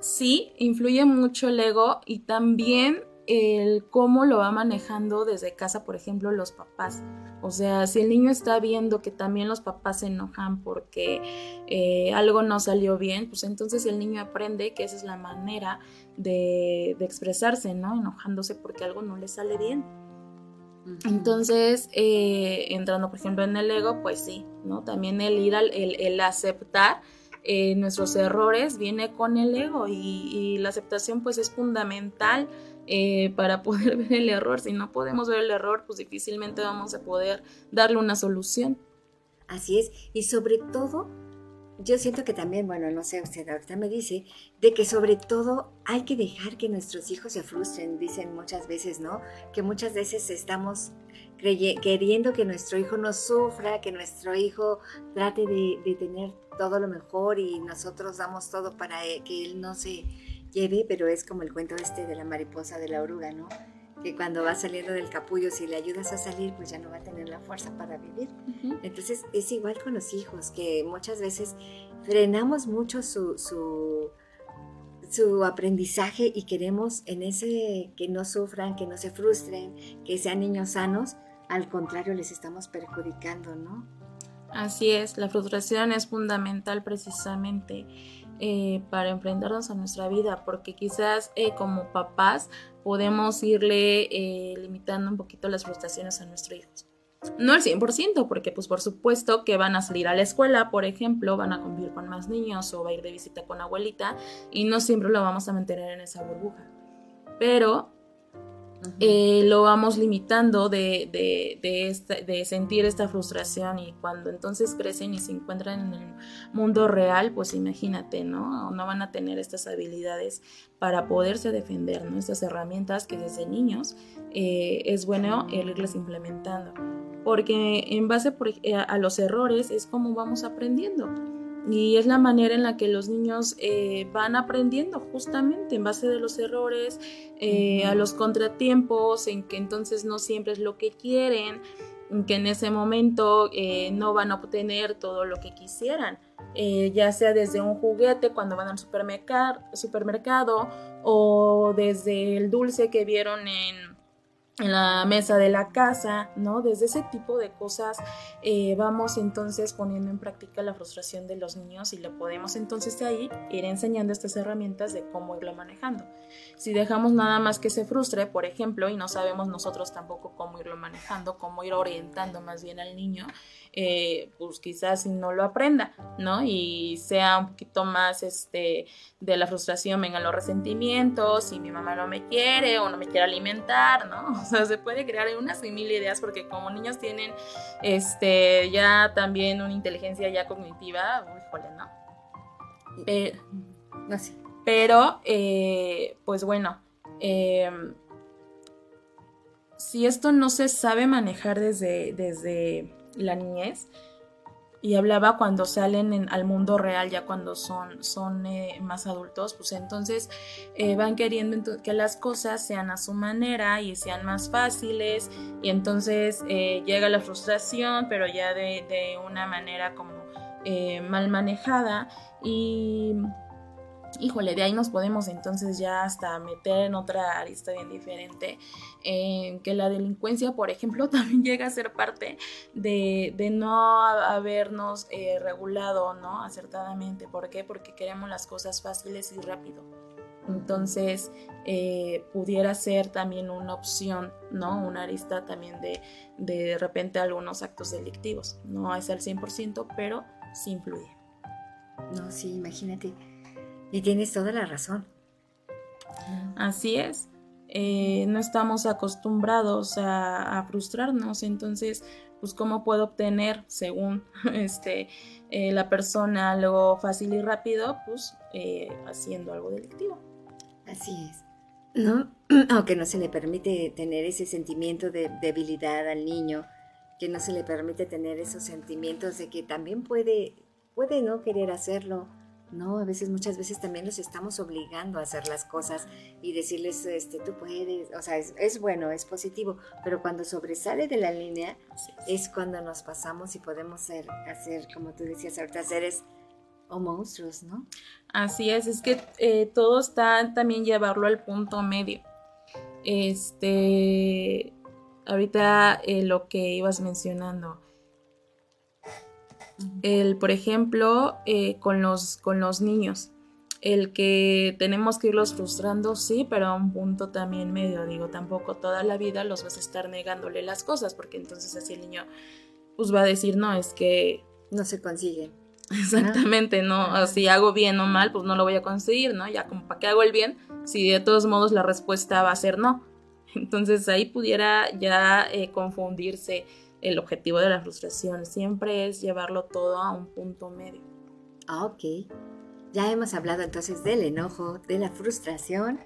Sí, influye mucho el ego y también el cómo lo va manejando desde casa, por ejemplo, los papás. O sea, si el niño está viendo que también los papás se enojan porque eh, algo no salió bien, pues entonces el niño aprende que esa es la manera de, expresarse, ¿no? Enojándose porque algo no le sale bien. Entonces, eh, entrando por ejemplo en el ego, pues sí, ¿no? También el ir al, el, aceptar eh, nuestros errores viene con el ego y, y, la aceptación pues es fundamental eh, para poder ver el error. Si no podemos ver el error, pues difícilmente vamos a poder darle una solución. Así es, y sobre todo, yo siento que también, bueno, no sé, usted ahorita me dice, de que sobre todo hay que dejar que nuestros hijos se frustren, dicen muchas veces, ¿no? Que muchas veces estamos queriendo que nuestro hijo no sufra, que nuestro hijo trate de, de tener todo lo mejor y nosotros damos todo para eh, que él no se lleve, pero es como el cuento este de la mariposa de la oruga, ¿no? Que cuando va saliendo del capullo, si le ayudas a salir, pues ya no va a tener la fuerza para vivir. Entonces es igual con los hijos, que muchas veces frenamos mucho su, su, su aprendizaje y queremos en ese que no sufran, que no se frustren, que sean niños sanos, al contrario les estamos perjudicando, ¿no? Así es, la frustración es fundamental precisamente eh, para enfrentarnos a nuestra vida, porque quizás eh, como papás podemos irle eh, limitando un poquito las frustraciones a nuestros hijos. No al 100%, porque pues por supuesto que van a salir a la escuela, por ejemplo, van a convivir con más niños o va a ir de visita con abuelita y no siempre lo vamos a mantener en esa burbuja. Pero eh, lo vamos limitando de, de, sentir esta frustración y cuando entonces crecen y se encuentran en el mundo real, pues imagínate, ¿no? No van a tener estas habilidades para poderse defender, ¿no? Estas herramientas que desde niños eh, es bueno irles implementando. Porque en base eh, a los errores es como vamos aprendiendo. Y es la manera en la que los niños eh, van aprendiendo justamente en base de los errores, eh, a los contratiempos, en que entonces no siempre es lo que quieren, en que en ese momento eh, no van a obtener todo lo que quisieran, ya sea desde un juguete cuando van al supermercado o desde el dulce que vieron en en la mesa de la casa, ¿no? Desde ese tipo de cosas eh, vamos entonces poniendo en práctica la frustración de los niños y le podemos entonces de ahí ir enseñando estas herramientas de cómo irlo manejando. Si dejamos nada más que se frustre, por ejemplo, y no sabemos nosotros tampoco cómo irlo manejando, cómo ir orientando más bien al niño, eh, pues quizás no lo aprenda, ¿no? Y sea un poquito más este, de la frustración, vengan los resentimientos, si mi mamá no me quiere o no me quiere alimentar, ¿no? O sea, se puede crear unas mil ideas porque como niños tienen este ya también una inteligencia ya cognitiva, híjole, ¿no? No sé. Pero eh, pues bueno, em, si esto no se sabe manejar desde, desde la niñez, y hablaba cuando salen al mundo real, ya cuando son, son eh, más adultos, pues entonces eh, van queriendo que las cosas sean a su manera y sean más fáciles y entonces llega la frustración, pero ya de, de una manera como mal manejada y híjole, de ahí nos podemos entonces ya hasta meter en otra arista bien diferente, en que la delincuencia, por ejemplo, también llega a ser parte de, no habernos eh, regulado, ¿no? Acertadamente. ¿Por qué? Porque queremos las cosas fáciles y rápido. Entonces, eh, pudiera ser también una opción, ¿no? Una arista también de de, repente algunos actos delictivos. No es al 100%, pero sí influye. No, sí, imagínate y tienes toda la razón. Así es. Eh, no estamos acostumbrados a, frustrarnos, entonces, pues, ¿cómo puedo obtener, según este, eh, la persona, algo fácil y rápido? Pues, eh, haciendo algo delictivo. Así es. ¿No? Aunque no se le permite tener ese sentimiento de debilidad al niño, que no se le permite tener esos sentimientos de que también puede, puede no querer hacerlo, ¿no? A veces, muchas veces también los estamos obligando a hacer las cosas y decirles, este, tú puedes, o sea, es, bueno, es positivo, pero cuando sobresale de la línea es cuando nos pasamos y podemos ser, hacer, como tú decías ahorita, seres o monstruos, ¿no? Así es, es que eh, todo está también llevarlo al punto medio. Este, ahorita eh, lo que ibas mencionando, el, por ejemplo, eh, con, los, con los niños, el que tenemos que irlos frustrando, sí, pero a un punto también medio, digo, tampoco toda la vida los vas a estar negándole las cosas, porque entonces así el niño pues va a decir, no, es que... No se consigue. Exactamente, no, si hago bien o mal, pues no lo voy a conseguir, ¿no? Ya como para qué hago el bien, si de todos modos la respuesta va a ser no. Entonces ahí pudiera ya eh, confundirse el objetivo de la frustración. Siempre es llevarlo todo a un punto medio. Ah, ok. Ya hemos hablado entonces del enojo, de la frustración.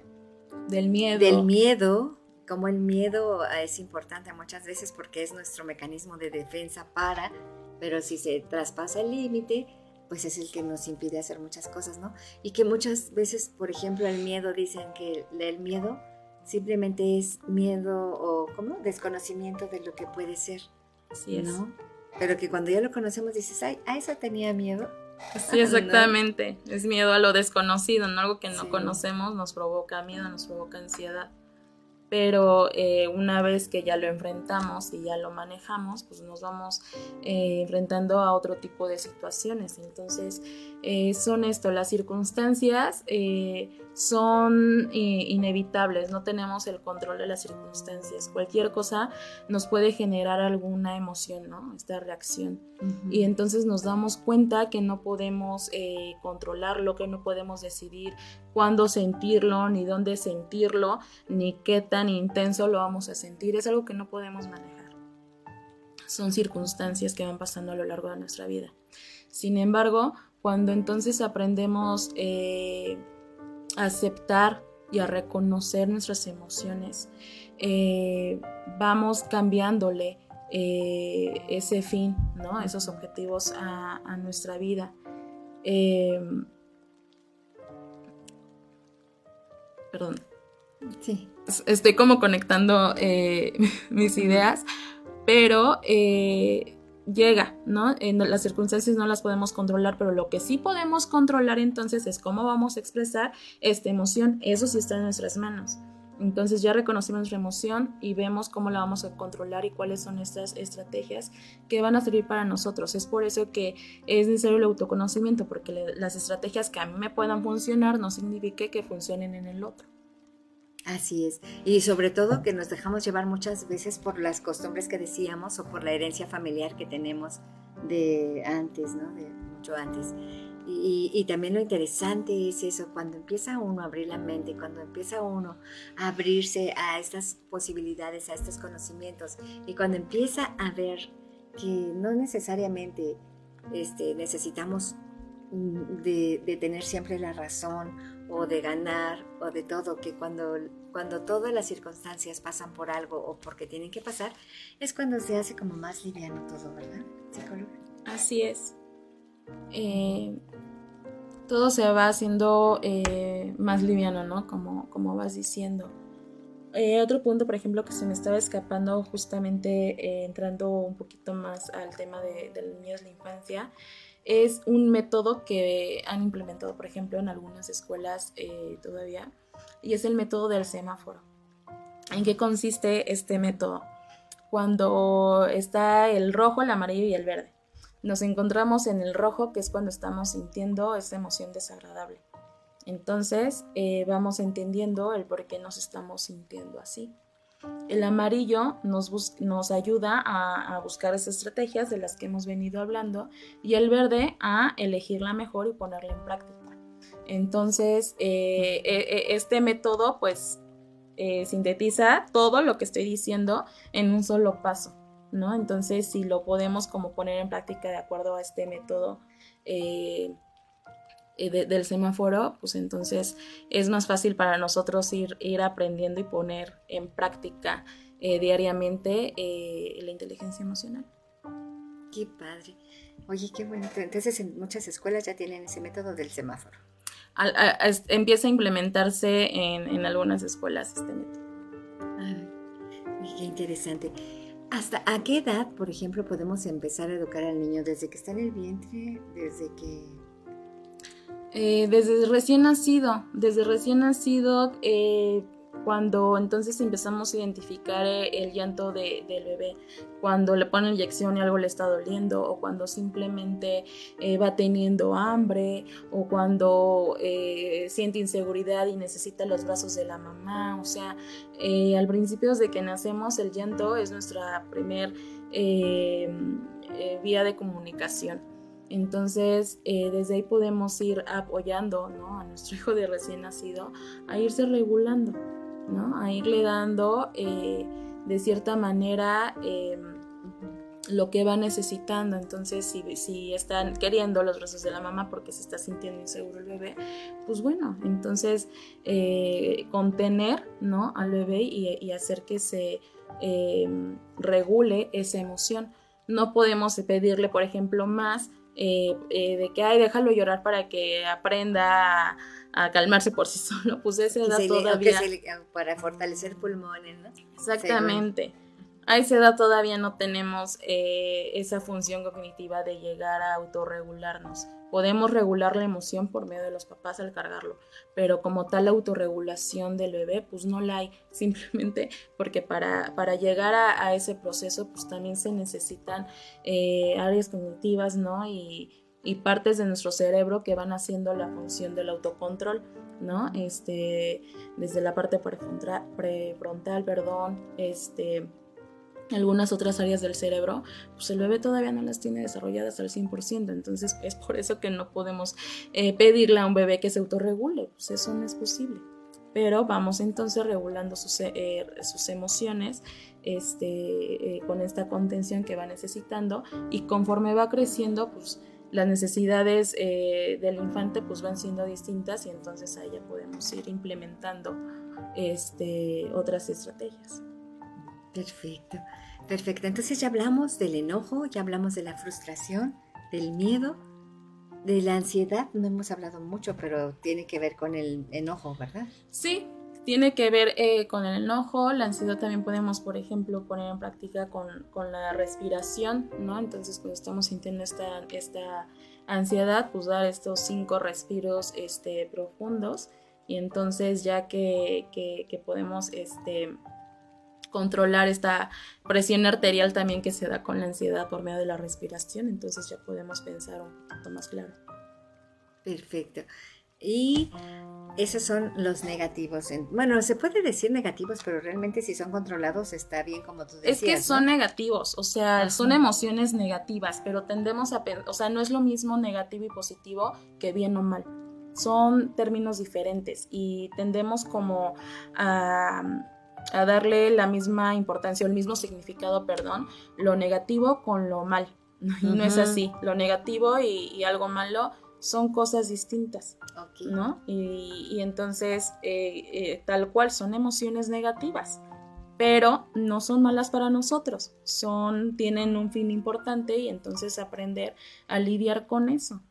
Del miedo. Del miedo, como el miedo es importante muchas veces porque es nuestro mecanismo de defensa para, pero si se traspasa el límite, pues es el que nos impide hacer muchas cosas, ¿no? Y que muchas veces, por ejemplo, el miedo, dicen que el miedo simplemente es miedo o como desconocimiento de lo que puede ser. Así es. ¿no? Pero que cuando ya lo conocemos dices, ay, a eso tenía miedo. Sí, exactamente. Es miedo a lo desconocido, ¿no? Algo que no conocemos nos provoca miedo, nos provoca ansiedad pero eh, una vez que ya lo enfrentamos y ya lo manejamos, pues nos vamos eh, enfrentando a otro tipo de situaciones. Entonces, eh, son esto, las circunstancias son inevitables, no tenemos el control de las circunstancias. Cualquier cosa nos puede generar alguna emoción, ¿no? Esta reacción. Y entonces nos damos cuenta que no podemos controlarlo, que no podemos decidir cuándo sentirlo, ni dónde sentirlo, ni qué tan intenso lo vamos a sentir. Es algo que no podemos manejar. Son circunstancias que van pasando a lo largo de nuestra vida. Sin embargo, cuando entonces aprendemos eh, a aceptar y a reconocer nuestras emociones, eh, vamos cambiándole eh, ese fin, ¿no? esos objetivos a, nuestra vida. perdón. Sí. Estoy como conectando mis ideas, pero eh, llega, ¿no? las circunstancias no las podemos controlar, pero lo que sí podemos controlar entonces es cómo vamos a expresar esta emoción. Eso sí está en nuestras manos. Entonces ya reconocemos nuestra emoción y vemos cómo la vamos a controlar y cuáles son estas estrategias que van a servir para nosotros. Es por eso que es necesario el autoconocimiento, porque las estrategias que a mí me puedan funcionar no significa que funcionen en el otro. Así es. Y sobre todo que nos dejamos llevar muchas veces por las costumbres que decíamos o por la herencia familiar que tenemos de antes, ¿no? De mucho antes. Y, también lo interesante es eso, cuando empieza uno a abrir la mente, cuando empieza uno a abrirse a estas posibilidades, a estos conocimientos, y cuando empieza a ver que no necesariamente este, necesitamos mm, de, tener siempre la razón o de ganar o de todo, que cuando, cuando todas las circunstancias pasan por algo o porque tienen que pasar, es cuando se hace como más liviano todo, ¿verdad? Así es. Eh, todo se va haciendo eh, más liviano, ¿no? Como, como vas diciendo. Eh, otro punto, por ejemplo, que se me estaba escapando justamente entrando un poquito más al tema de, de los niños de la infancia, es un método que han implementado, por ejemplo, en algunas escuelas todavía, y es el método del semáforo. ¿En qué consiste este método? Cuando está el rojo, el amarillo y el verde. Nos encontramos en el rojo, que es cuando estamos sintiendo esa emoción desagradable. Entonces eh, vamos entendiendo el por qué nos estamos sintiendo así. El amarillo nos, ayuda a, buscar esas estrategias de las que hemos venido hablando y el verde a elegir la mejor y ponerla en práctica. Entonces, eh, e, e, este método pues eh, sintetiza todo lo que estoy diciendo en un solo paso. ¿no? Entonces, si lo podemos como poner en práctica de acuerdo a este método eh, eh, del semáforo, pues entonces es más fácil para nosotros ir, ir aprendiendo y poner en práctica eh, diariamente la inteligencia emocional. Qué padre. Oye, qué bonito. Entonces, en muchas escuelas ya tienen ese método del semáforo. empieza a implementarse en, en, algunas escuelas este método. Ay, qué interesante. ¿Hasta a qué edad, por ejemplo, podemos empezar a educar al niño? ¿Desde que está en el vientre? ¿Desde que...? Eh, desde recién nacido, desde recién nacido, eh, cuando entonces empezamos a identificar eh, el llanto del bebé, cuando le ponen inyección y algo le está doliendo, o cuando simplemente eh, va teniendo hambre, o cuando eh, siente inseguridad y necesita los brazos de la mamá. O sea, al principio de que nacemos el llanto es nuestra primer vía de comunicación. Entonces, desde ahí podemos ir apoyando a nuestro hijo de recién nacido a irse regulando. A irle dando eh, de cierta manera em, lo que va necesitando. Entonces, si, si, están queriendo los brazos de la mamá porque se está sintiendo inseguro el bebé, pues bueno, entonces eh, contener ¿no? al bebé y, hacer que se em, regule esa emoción. No podemos pedirle, por ejemplo, más eh, de que, ay, déjalo llorar para que aprenda a calmarse por sí solo, pues esa edad todavía... para fortalecer pulmones, ¿no? Exactamente. A esa edad todavía no tenemos eh, esa función cognitiva de llegar a autorregularnos. Podemos regular la emoción por medio de los papás al cargarlo, pero como tal autorregulación del bebé, pues no la hay, simplemente porque para, para llegar a, ese proceso, pues también se necesitan eh, áreas cognitivas, ¿no? Y, y partes de nuestro cerebro que van haciendo la función del autocontrol, ¿no? Este, desde la parte prefrontal, perdón, este, algunas otras áreas del cerebro, pues el bebé todavía no las tiene desarrolladas al 100%, entonces es por eso que no podemos eh, pedirle a un bebé que se autorregule, pues eso no es posible. Pero vamos entonces regulando sus, eh, sus emociones este, eh, con esta contención que va necesitando y conforme va creciendo, pues las necesidades eh, del infante pues van siendo distintas y entonces ahí ya podemos ir implementando este, otras estrategias. Perfecto, perfecto. Entonces ya hablamos del enojo, ya hablamos de la frustración, del miedo, de la ansiedad. No hemos hablado mucho, pero tiene que ver con el enojo, ¿verdad? Sí, tiene que ver eh, con el enojo, la ansiedad también podemos, por ejemplo, poner en práctica con, la respiración, ¿no? Entonces, cuando estamos sintiendo esta, esta ansiedad, pues dar estos cinco respiros este, profundos y entonces ya que, que, podemos este, controlar esta presión arterial también que se da con la ansiedad por medio de la respiración, entonces ya podemos pensar un poquito más claro. Perfecto. Y esos son los negativos. Bueno, se puede decir negativos, pero realmente si son controlados está bien como tú decías. Es que son negativos, o sea, son emociones negativas, pero tendemos a, o sea, no es lo mismo negativo y positivo que bien o mal. Son términos diferentes y tendemos como a, darle la misma importancia o el mismo significado, perdón, lo negativo con lo mal. Y no es así. Lo negativo y algo malo son cosas distintas, ¿no? Y, entonces, eh, eh, tal cual, son emociones negativas, pero no son malas para nosotros, son, tienen un fin importante y entonces aprender a lidiar con eso.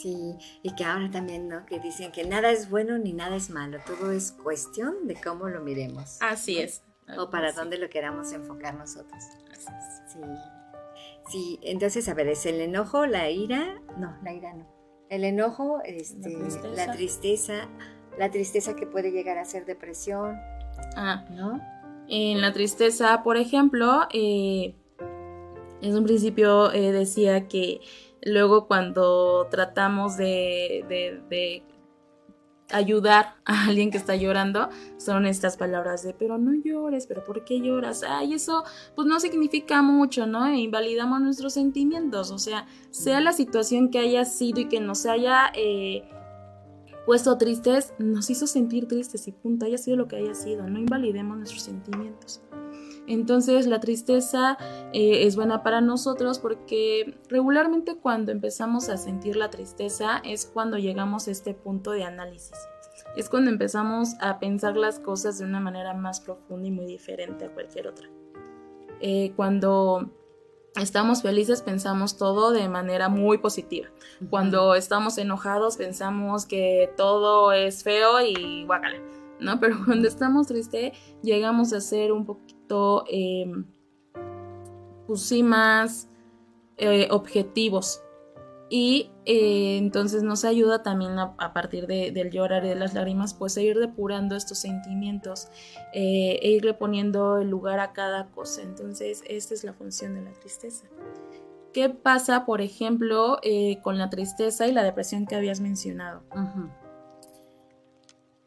Sí, y que ahora también, ¿no? Que dicen que nada es bueno ni nada es malo, todo es cuestión de cómo lo miremos. Así es. O para dónde lo queramos enfocar nosotros. Así es. Sí. Sí, entonces, a ver, es el enojo, la ira, no, la ira no el enojo, este, la, tristeza. la tristeza, que puede llegar a ser depresión. Ah, ¿no? En la tristeza, por ejemplo, eh, en un principio eh, decía que luego cuando tratamos de, de, ayudar a alguien que está llorando son estas palabras de pero no llores, pero ¿por qué lloras? Ay, eso pues no significa mucho, ¿no? E invalidamos nuestros sentimientos, o sea, sea la situación que haya sido y que nos haya eh, puesto tristes, nos hizo sentir tristes y punto, haya sido lo que haya sido, no invalidemos nuestros sentimientos. Entonces la tristeza eh, es buena para nosotros porque regularmente cuando empezamos a sentir la tristeza es cuando llegamos a este punto de análisis. Es cuando empezamos a pensar las cosas de una manera más profunda y muy diferente a cualquier otra. Eh, cuando estamos felices pensamos todo de manera muy positiva. Cuando estamos enojados pensamos que todo es feo y guácala, ¿no? Pero cuando estamos tristes llegamos a ser un poquito eh, más eh, objetivos. Y eh, entonces nos ayuda también a, partir del llorar y de las lágrimas, pues a ir depurando estos sentimientos e irle poniendo el lugar a cada cosa. Entonces, esta es la función de la tristeza. ¿Qué pasa, por ejemplo, con la tristeza y la depresión que habías mencionado?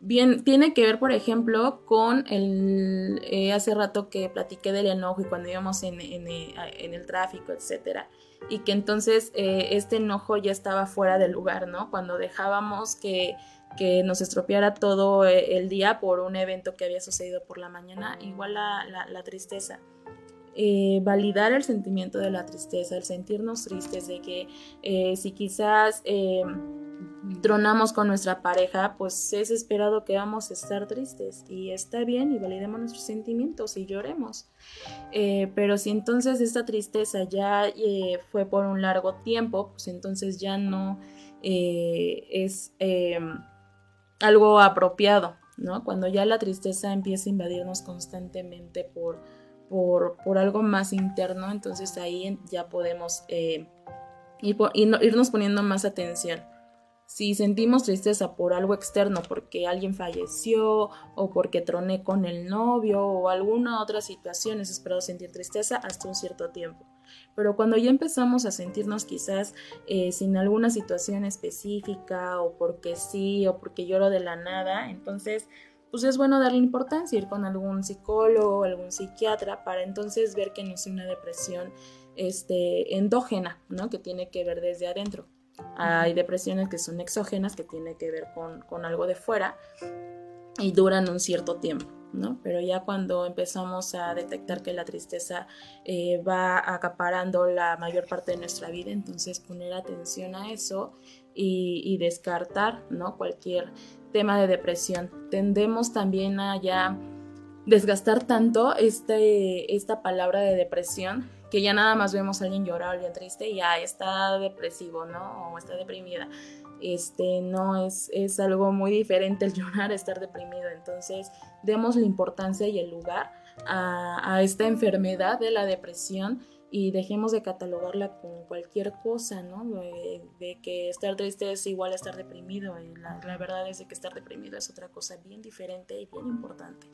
Bien, tiene que ver, por ejemplo, con el eh, hace rato que platiqué del enojo y cuando íbamos en, eh, el tráfico, etcétera, y que entonces eh, este enojo ya estaba fuera del lugar, ¿no? Cuando dejábamos que, nos estropeara todo el día por un evento que había sucedido por la mañana, igual la, la tristeza. validar el sentimiento de la tristeza, el sentirnos tristes, de que si quizás tronamos con nuestra pareja, pues es esperado que vamos a estar tristes y está bien y validemos nuestros sentimientos y lloremos. Eh, pero si entonces esta tristeza ya eh, fue por un largo tiempo, pues entonces ya no eh, es algo apropiado, ¿no? Cuando ya la tristeza empieza a invadirnos constantemente por, por, por algo más interno, entonces ahí ya podemos irnos poniendo más atención. Si sentimos tristeza por algo externo, porque alguien falleció o porque troné con el novio o alguna otra situación, es esperado sentir tristeza hasta un cierto tiempo. Pero cuando ya empezamos a sentirnos quizás eh, sin alguna situación específica o porque sí o porque lloro de la nada, entonces pues es bueno darle importancia, ir con algún psicólogo algún psiquiatra para entonces ver que no es una depresión este, endógena, ¿no? que tiene que ver desde adentro. Hay depresiones que son exógenas, que tienen que ver con, algo de fuera y duran un cierto tiempo. ¿no? Pero ya cuando empezamos a detectar que la tristeza eh, va acaparando la mayor parte de nuestra vida, entonces poner atención a eso y, descartar, ¿no? Cualquier tema de depresión. Tendemos también a ya desgastar tanto este, esta palabra de depresión que ya nada más vemos a alguien llorar, a alguien triste y ya está depresivo, ¿no? O está deprimida. Este, no es, es algo muy diferente el llorar estar deprimido. Entonces, demos la importancia y el lugar a, esta enfermedad de la depresión y dejemos de catalogarla con cualquier cosa, ¿no? De, que estar triste es igual a estar deprimido. Y la, la verdad es de que estar deprimido es otra cosa bien diferente y bien importante.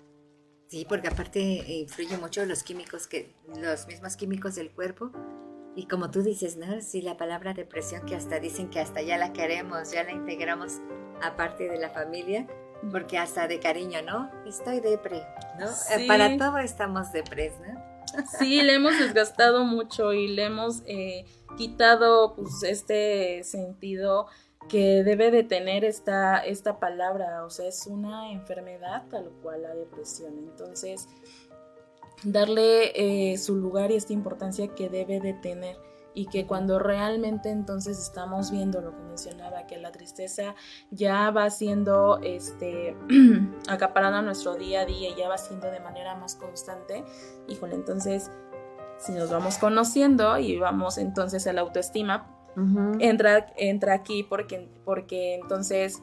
Sí, porque aparte influye mucho los químicos, que, los mismos químicos del cuerpo. Y como tú dices, ¿no? Sí, la palabra depresión que hasta dicen que hasta ya la queremos, ya la integramos aparte de la familia, porque hasta de cariño, ¿no? Estoy depre, ¿no? Eh, para todo estamos depres, ¿no? Sí, le hemos desgastado mucho y le hemos eh, quitado pues este sentido que debe de tener esta, esta palabra, o sea, es una enfermedad tal cual la depresión. Entonces, darle eh, su lugar y esta importancia que debe de tener y que cuando realmente entonces estamos viendo lo que mencionaba, que la tristeza ya va siendo este, acaparando nuestro día a día, ya va siendo de manera más constante, híjole, entonces si nos vamos conociendo y vamos entonces a la autoestima, entra, entra aquí porque, porque entonces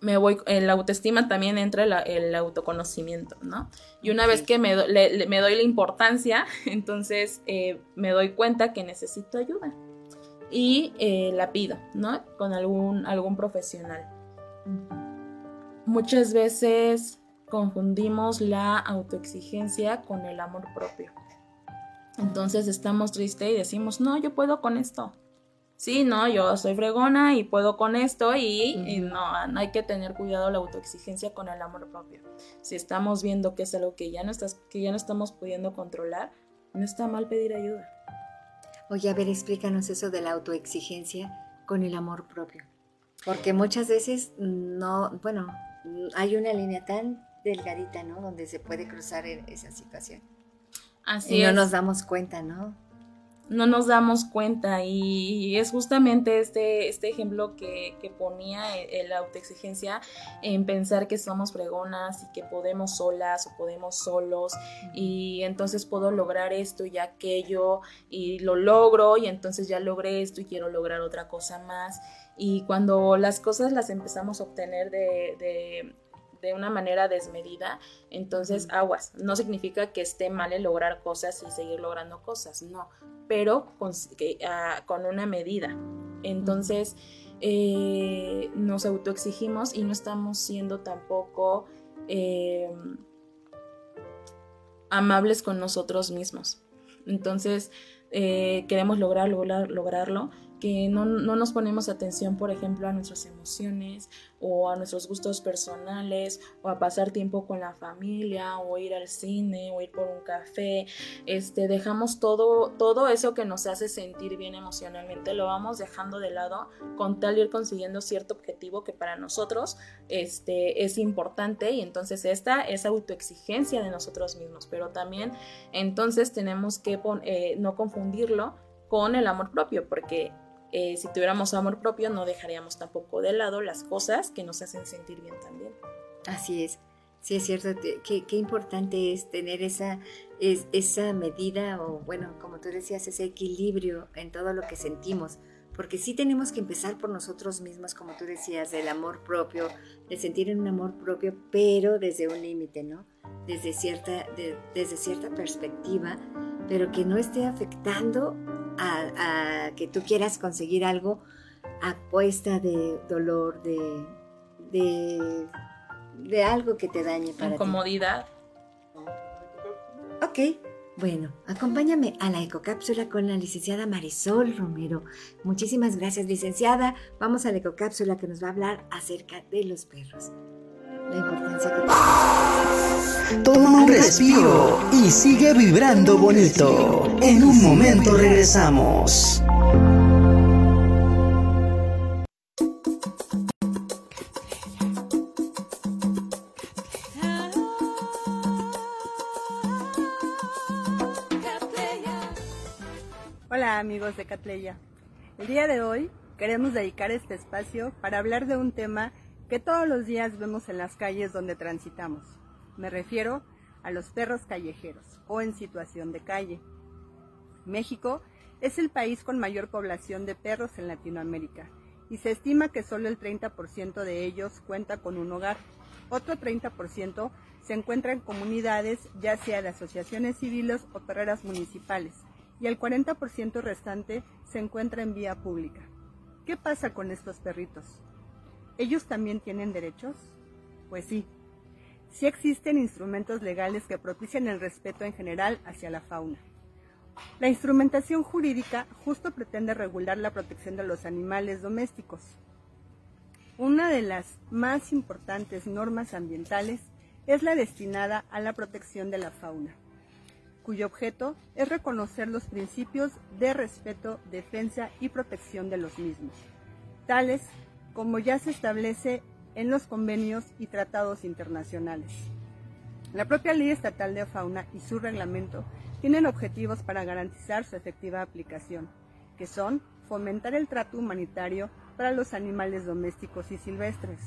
me voy, en la autoestima también entra el, autoconocimiento, ¿no? Y una vez que me, me, doy la importancia, entonces eh, me doy cuenta que necesito ayuda y eh, la pido, ¿no? Con algún, algún profesional. Muchas veces confundimos la autoexigencia con el amor propio. Entonces estamos tristes y decimos, no, yo puedo con esto, sí, no, yo soy fregona y puedo con esto y, no, no, hay que tener cuidado la autoexigencia con el amor propio. Si estamos viendo que es algo que ya no, estás, que ya no estamos pudiendo controlar, no está mal pedir ayuda. Oye, a ver, explícanos eso de la autoexigencia con el amor propio. Porque muchas veces no, bueno, hay una línea tan delgadita, ¿no? Donde se puede cruzar e-, esa situación. Así y no nos damos cuenta, ¿no? no nos damos cuenta y es justamente este, este ejemplo que, ponía e, la autoexigencia en pensar que somos fregonas y que podemos solas o podemos solos y entonces puedo lograr esto y aquello y lo logro y entonces ya logré esto y quiero lograr otra cosa más y cuando las cosas las empezamos a obtener de de una manera desmedida, entonces aguas. No significa que esté mal el lograr cosas y seguir logrando cosas, no, pero con, ah, una medida. Entonces eh, nos autoexigimos y no estamos siendo tampoco em, amables con nosotros mismos. Entonces eh, queremos lograr, lograr, lograrlo que no, nos ponemos atención, por ejemplo, a nuestras emociones o a nuestros gustos personales o a pasar tiempo con la familia o ir al cine o ir por un café, este, dejamos todo, todo eso que nos hace sentir bien emocionalmente, lo vamos dejando de lado con tal de ir consiguiendo cierto objetivo que para nosotros este, es importante y entonces esta es autoexigencia de nosotros mismos, pero también entonces tenemos que eh, no confundirlo con el amor propio, porque eh, si tuviéramos amor propio no dejaríamos tampoco de lado las cosas que nos hacen sentir bien también. Así es, sí es cierto, qué, qué importante es tener esa, es, esa medida o bueno, como tú decías, ese equilibrio en todo lo que sentimos, porque sí tenemos que empezar por nosotros mismos, como tú decías, del amor propio, de sentir un amor propio, pero desde un límite, ¿no? Desde cierta, desde cierta perspectiva, pero que no esté afectando a, que tú quieras conseguir algo a cuesta de dolor, de, de, algo que te dañe para Incomodidad. Ok, bueno, acompáñame a la ecocápsula con la licenciada Marisol Romero. Muchísimas gracias, licenciada. Vamos a la ecocápsula que nos va a hablar acerca de los perros. La importancia que Toma un respiro y sigue vibrando bonito. En un momento regresamos. Hola amigos de Catleya. El día de hoy queremos dedicar este espacio para hablar de un tema que todos los días vemos en las calles donde transitamos. Me refiero a los perros callejeros o en situación de calle. México es el país con mayor población de perros en Latinoamérica y se estima que solo el 30% de ellos cuenta con un hogar. Otro 30% se encuentra en comunidades, ya sea de asociaciones civiles o perreras municipales, y el 40% restante se encuentra en vía pública. ¿Qué pasa con estos perritos? ¿Ellos también tienen derechos? Pues sí. Sí existen instrumentos legales que propician el respeto en general hacia la fauna. La instrumentación jurídica justo pretende regular la protección de los animales domésticos. Una de las más importantes normas ambientales es la destinada a la protección de la fauna, cuyo objeto es reconocer los principios de respeto, defensa y protección de los mismos, tales como ya se establece en los convenios y tratados internacionales. La propia Ley Estatal de Fauna y su reglamento tienen objetivos para garantizar su efectiva aplicación, que son fomentar el trato humanitario para los animales domésticos y silvestres,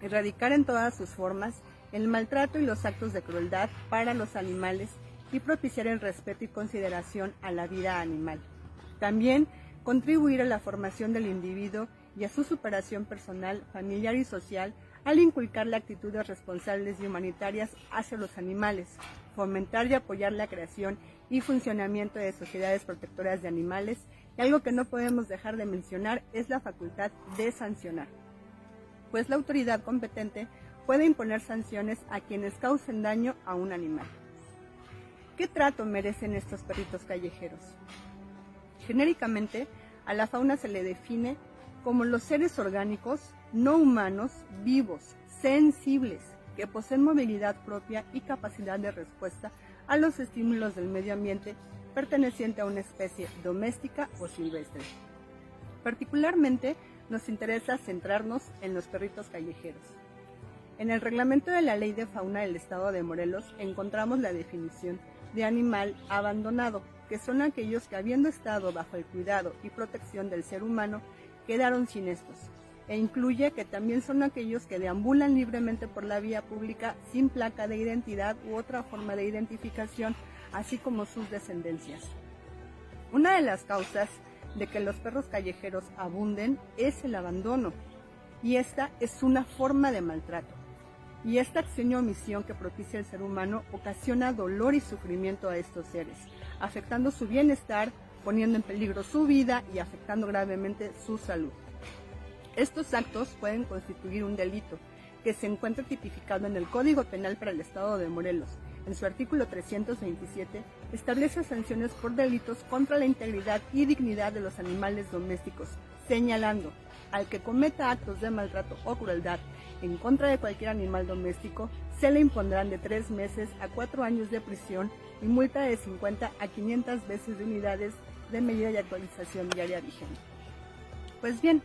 erradicar en todas sus formas el maltrato y los actos de crueldad para los animales y propiciar el respeto y consideración a la vida animal. También contribuir a la formación del individuo y a su superación personal, familiar y social al inculcarle actitudes responsables y humanitarias hacia los animales, fomentar y apoyar la creación y funcionamiento de sociedades protectoras de animales, y algo que no podemos dejar de mencionar es la facultad de sancionar, pues la autoridad competente puede imponer sanciones a quienes causen daño a un animal. ¿Qué trato merecen estos perritos callejeros? Genéricamente, a la fauna se le define como los seres orgánicos no humanos vivos, sensibles, que poseen movilidad propia y capacidad de respuesta a los estímulos del medio ambiente perteneciente a una especie doméstica o silvestre. Particularmente nos interesa centrarnos en los perritos callejeros. En el reglamento de la Ley de Fauna del Estado de Morelos encontramos la definición de animal abandonado, que son aquellos que habiendo estado bajo el cuidado y protección del ser humano, quedaron sin estos, e incluye que también son aquellos que deambulan libremente por la vía pública sin placa de identidad u otra forma de identificación, así como sus descendencias. Una de las causas de que los perros callejeros abunden es el abandono, y esta es una forma de maltrato. Y esta acción y omisión que propicia el ser humano ocasiona dolor y sufrimiento a estos seres, afectando su bienestar, poniendo en peligro su vida y afectando gravemente su salud. Estos actos pueden constituir un delito que se encuentra tipificado en el Código Penal para el Estado de Morelos. En su artículo 327 establece sanciones por delitos contra la integridad y dignidad de los animales domésticos, señalando al que cometa actos de maltrato o crueldad en contra de cualquier animal doméstico, se le impondrán de tres meses a cuatro años de prisión y multa de 50 a 500 veces de unidades de medida de actualización diaria vigente. Pues bien,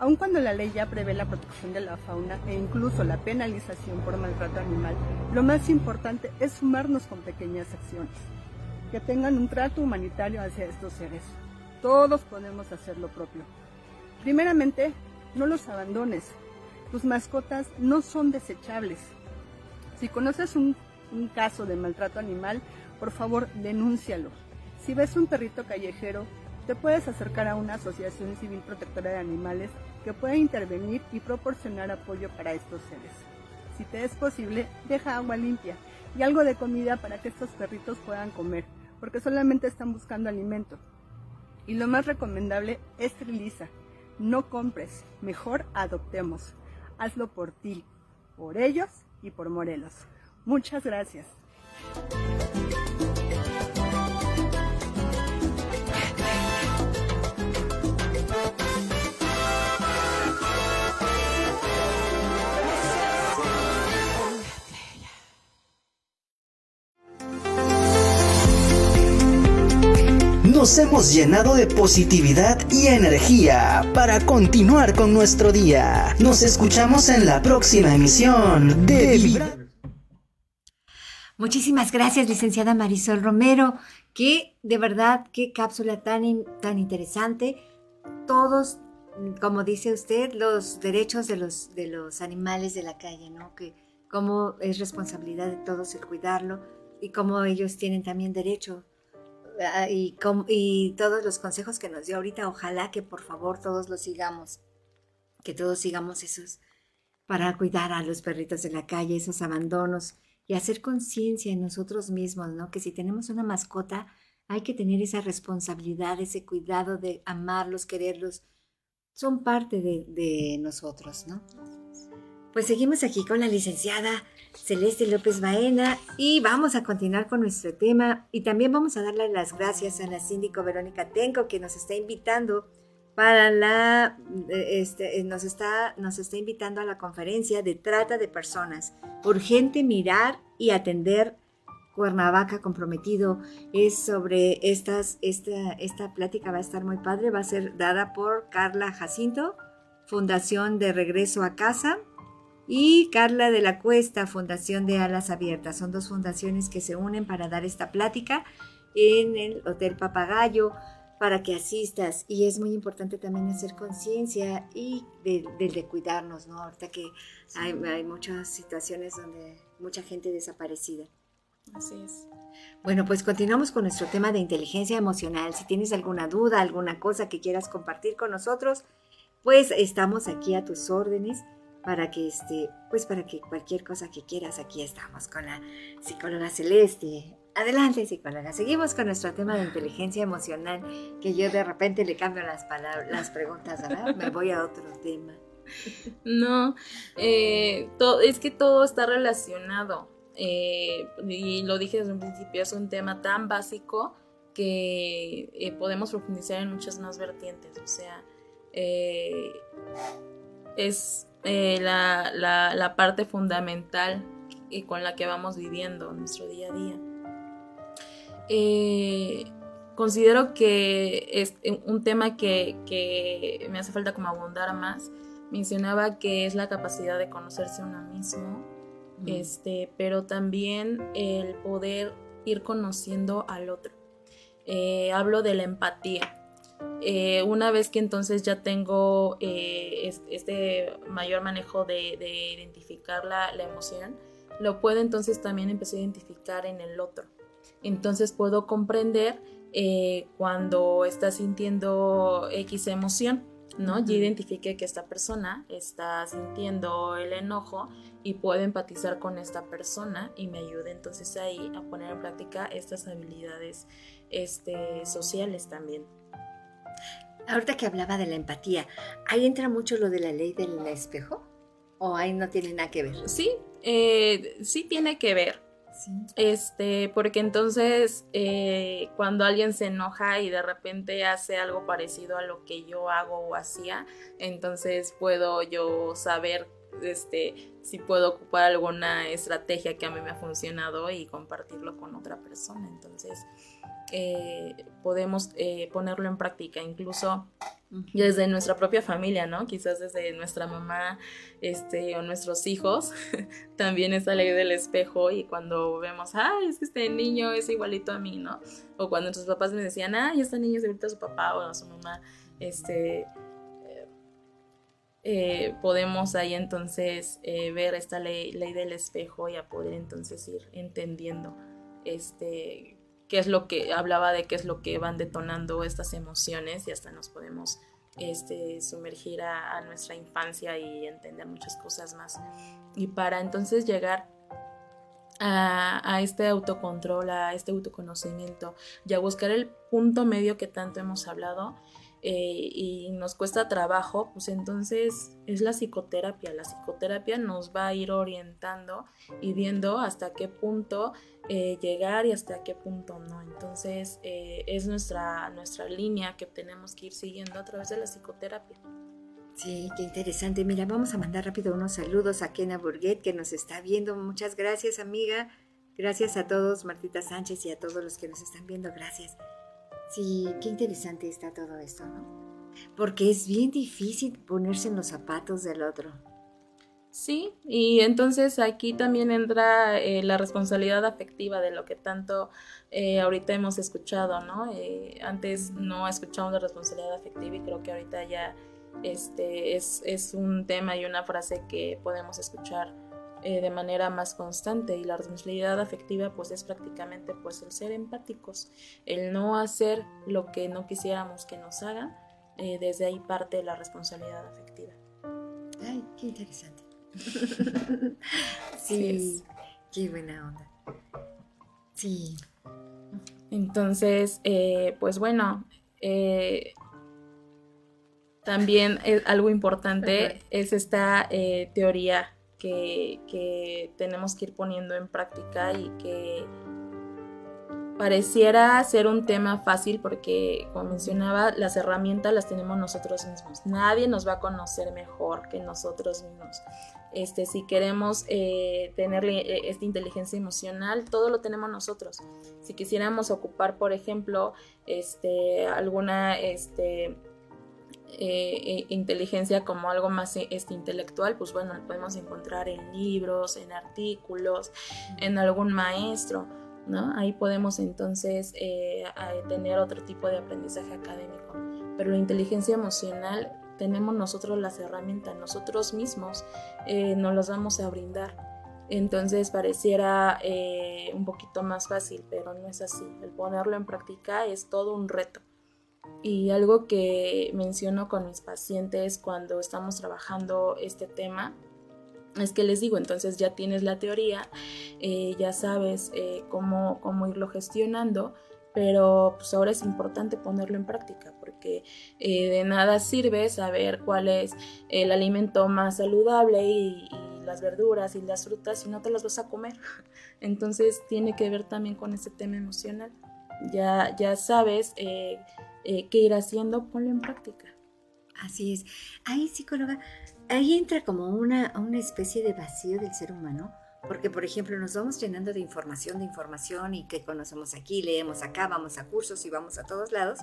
Aun cuando la ley ya prevé la protección de la fauna e incluso la penalización por maltrato animal, lo más importante es sumarnos con pequeñas acciones, que tengan un trato humanitario hacia estos seres. Todos podemos hacer lo propio. Primeramente, no los abandones. Tus mascotas no son desechables. Si conoces un, un caso de maltrato animal, por favor, denúncialo. Si ves un perrito callejero, te puedes acercar a una asociación civil protectora de animales que pueda intervenir y proporcionar apoyo para estos seres. Si te es posible, deja agua limpia y algo de comida para que estos perritos puedan comer, porque solamente están buscando alimento. Y lo más recomendable, esteriliza. No compres, mejor adoptemos. Hazlo por ti, por ellos y por Morelos. Muchas gracias. Nos hemos llenado de positividad y energía para continuar con nuestro día. Nos escuchamos en la próxima emisión de Vibra. Muchísimas gracias, licenciada Marisol Romero. Que de verdad, qué cápsula tan, tan interesante. Todos, como dice usted, los derechos de los, de los animales de la calle, ¿no? Que cómo es responsabilidad de todos el cuidarlo y cómo ellos tienen también derecho Ah, y, todos los consejos que nos dio ahorita, ojalá que por favor todos los sigamos, que todos sigamos esos para cuidar a los perritos de la calle, esos abandonos y hacer conciencia en nosotros mismos, ¿no? Que si tenemos una mascota, hay que tener esa responsabilidad, ese cuidado de amarlos, quererlos. Son parte de, de nosotros, ¿no? Pues seguimos aquí con la licenciada Celeste López Baena y vamos a continuar con nuestro tema y también vamos a darle las gracias a la síndico Verónica Tenco que nos está invitando para la, este, nos, está, nos está invitando a la conferencia de trata de personas. Urgente mirar y atender Cuernavaca comprometido. Es sobre estas, esta, esta plática va a estar muy padre, va a ser dada por Carla Jacinto, Fundación de Regreso a Casa, y Carla de la Cuesta, Fundación de Alas Abiertas. Son dos fundaciones que se unen para dar esta plática en el Hotel Papagayo para que asistas. Y es muy importante también hacer conciencia y del de, cuidarnos, ¿no? Ahorita que hay, hay, muchas situaciones donde mucha gente desaparecida. Así es. Bueno, pues continuamos con nuestro tema de inteligencia emocional. Si tienes alguna duda, alguna cosa que quieras compartir con nosotros, pues estamos aquí a tus órdenes para que este, pues para que cualquier cosa que quieras, aquí estamos con la psicóloga Celeste. Adelante, psicóloga. Seguimos con nuestro tema de inteligencia emocional, que yo de repente le cambio las palabras, las preguntas, ¿verdad? Me voy a otro tema. No, eh, es que todo está relacionado. Eh, y lo dije desde un principio, es un tema tan básico que eh, podemos profundizar en muchas más vertientes. O sea, es la, la, parte fundamental y con la que vamos viviendo nuestro día a día. Eh, considero que es un tema que, me hace falta como abundar más. Mencionaba que es la capacidad de conocerse a uno mismo, este, pero también el poder ir conociendo al otro. Eh, hablo de la empatía. Eh, una vez que entonces ya tengo este mayor manejo de, identificar la, la, emoción, lo puedo entonces también empezar a identificar en el otro entonces puedo comprender eh, cuando está sintiendo X emoción, ¿no? Ya identifique que esta persona está sintiendo el enojo y puedo empatizar con esta persona y me ayude entonces ahí a poner en práctica estas habilidades este, sociales también. Ahorita que hablaba de la empatía, ¿ahí entra mucho lo de la ley del espejo? ¿O ahí no tiene nada que ver? Sí, eh, sí tiene que ver. Este, porque entonces eh, cuando alguien se enoja y de repente hace algo parecido a lo que yo hago o hacía, entonces puedo yo saber este, si puedo ocupar alguna estrategia que a mí me ha funcionado y compartirlo con otra persona. Entonces, eh, podemos eh, ponerlo en práctica, incluso desde nuestra propia familia, ¿no? Quizás desde nuestra mamá este, o nuestros hijos, también esa ley del espejo y cuando vemos, ay, es que este niño es igualito a mí, ¿no? O cuando nuestros papás me decían, ay, este niño es igualito a su papá o a su mamá, este... Eh, podemos ahí entonces ver esta ley, ley del espejo y a poder entonces ir entendiendo este qué es lo que hablaba de qué es lo que van detonando estas emociones y hasta nos podemos este, sumergir a, nuestra infancia y entender muchas cosas más. Y para entonces llegar a, a, este autocontrol, a este autoconocimiento y a buscar el punto medio que tanto hemos hablado, eh, y nos cuesta trabajo, pues entonces es la psicoterapia. La psicoterapia nos va a ir orientando y viendo hasta qué punto eh, llegar y hasta qué punto no. Entonces eh, es nuestra, nuestra línea que tenemos que ir siguiendo a través de la psicoterapia. Sí, qué interesante. Mira, vamos a mandar rápido unos saludos a Kena Burguet que nos está viendo. Muchas gracias, amiga. Gracias a todos, Martita Sánchez y a todos los que nos están viendo. Gracias. Sí, qué interesante está todo esto, ¿no? Porque es bien difícil ponerse en los zapatos del otro. Sí, y entonces aquí también entra eh, la responsabilidad afectiva de lo que tanto eh, ahorita hemos escuchado, ¿no? Eh, antes no escuchamos la responsabilidad afectiva y creo que ahorita ya este, es, es un tema y una frase que podemos escuchar eh, de manera más constante y la responsabilidad afectiva pues es prácticamente pues el ser empáticos, el no hacer lo que no quisiéramos que nos hagan, eh, desde ahí parte la responsabilidad afectiva. Ay, qué interesante. sí, qué buena onda. Sí. Entonces, eh, pues bueno, también es algo importante es esta teoría que, tenemos que ir poniendo en práctica y que pareciera ser un tema fácil porque, como mencionaba, las herramientas las tenemos nosotros mismos. Nadie nos va a conocer mejor que nosotros mismos. Este, si queremos eh, tener eh, esta inteligencia emocional, todo lo tenemos nosotros. Si quisiéramos ocupar, por ejemplo, este, alguna este, eh, inteligencia como algo más este, intelectual, pues bueno, lo podemos encontrar en libros, en artículos, en algún maestro, ¿no? Ahí podemos entonces tener otro tipo de aprendizaje académico. Pero la inteligencia emocional tenemos nosotros las herramientas, nosotros mismos eh, nos las vamos a brindar. Entonces pareciera eh, un poquito más fácil, pero no es así. El ponerlo en práctica es todo un reto. Y algo que menciono con mis pacientes cuando estamos trabajando este tema es que les digo, entonces ya tienes la teoría, eh, ya sabes cómo, cómo irlo gestionando, pero pues ahora es importante ponerlo en práctica porque eh, de nada sirve saber cuál es el alimento más saludable y, las verduras y las frutas si no te las vas a comer. Entonces tiene que ver también con ese tema emocional. Ya, ya sabes eh, qué ir haciendo, ponlo en práctica. Así es. Ahí, psicóloga, ahí entra como una, una especie de vacío del ser humano porque, por ejemplo, nos vamos llenando de información, de información y que conocemos aquí, leemos acá, vamos a cursos y vamos a todos lados,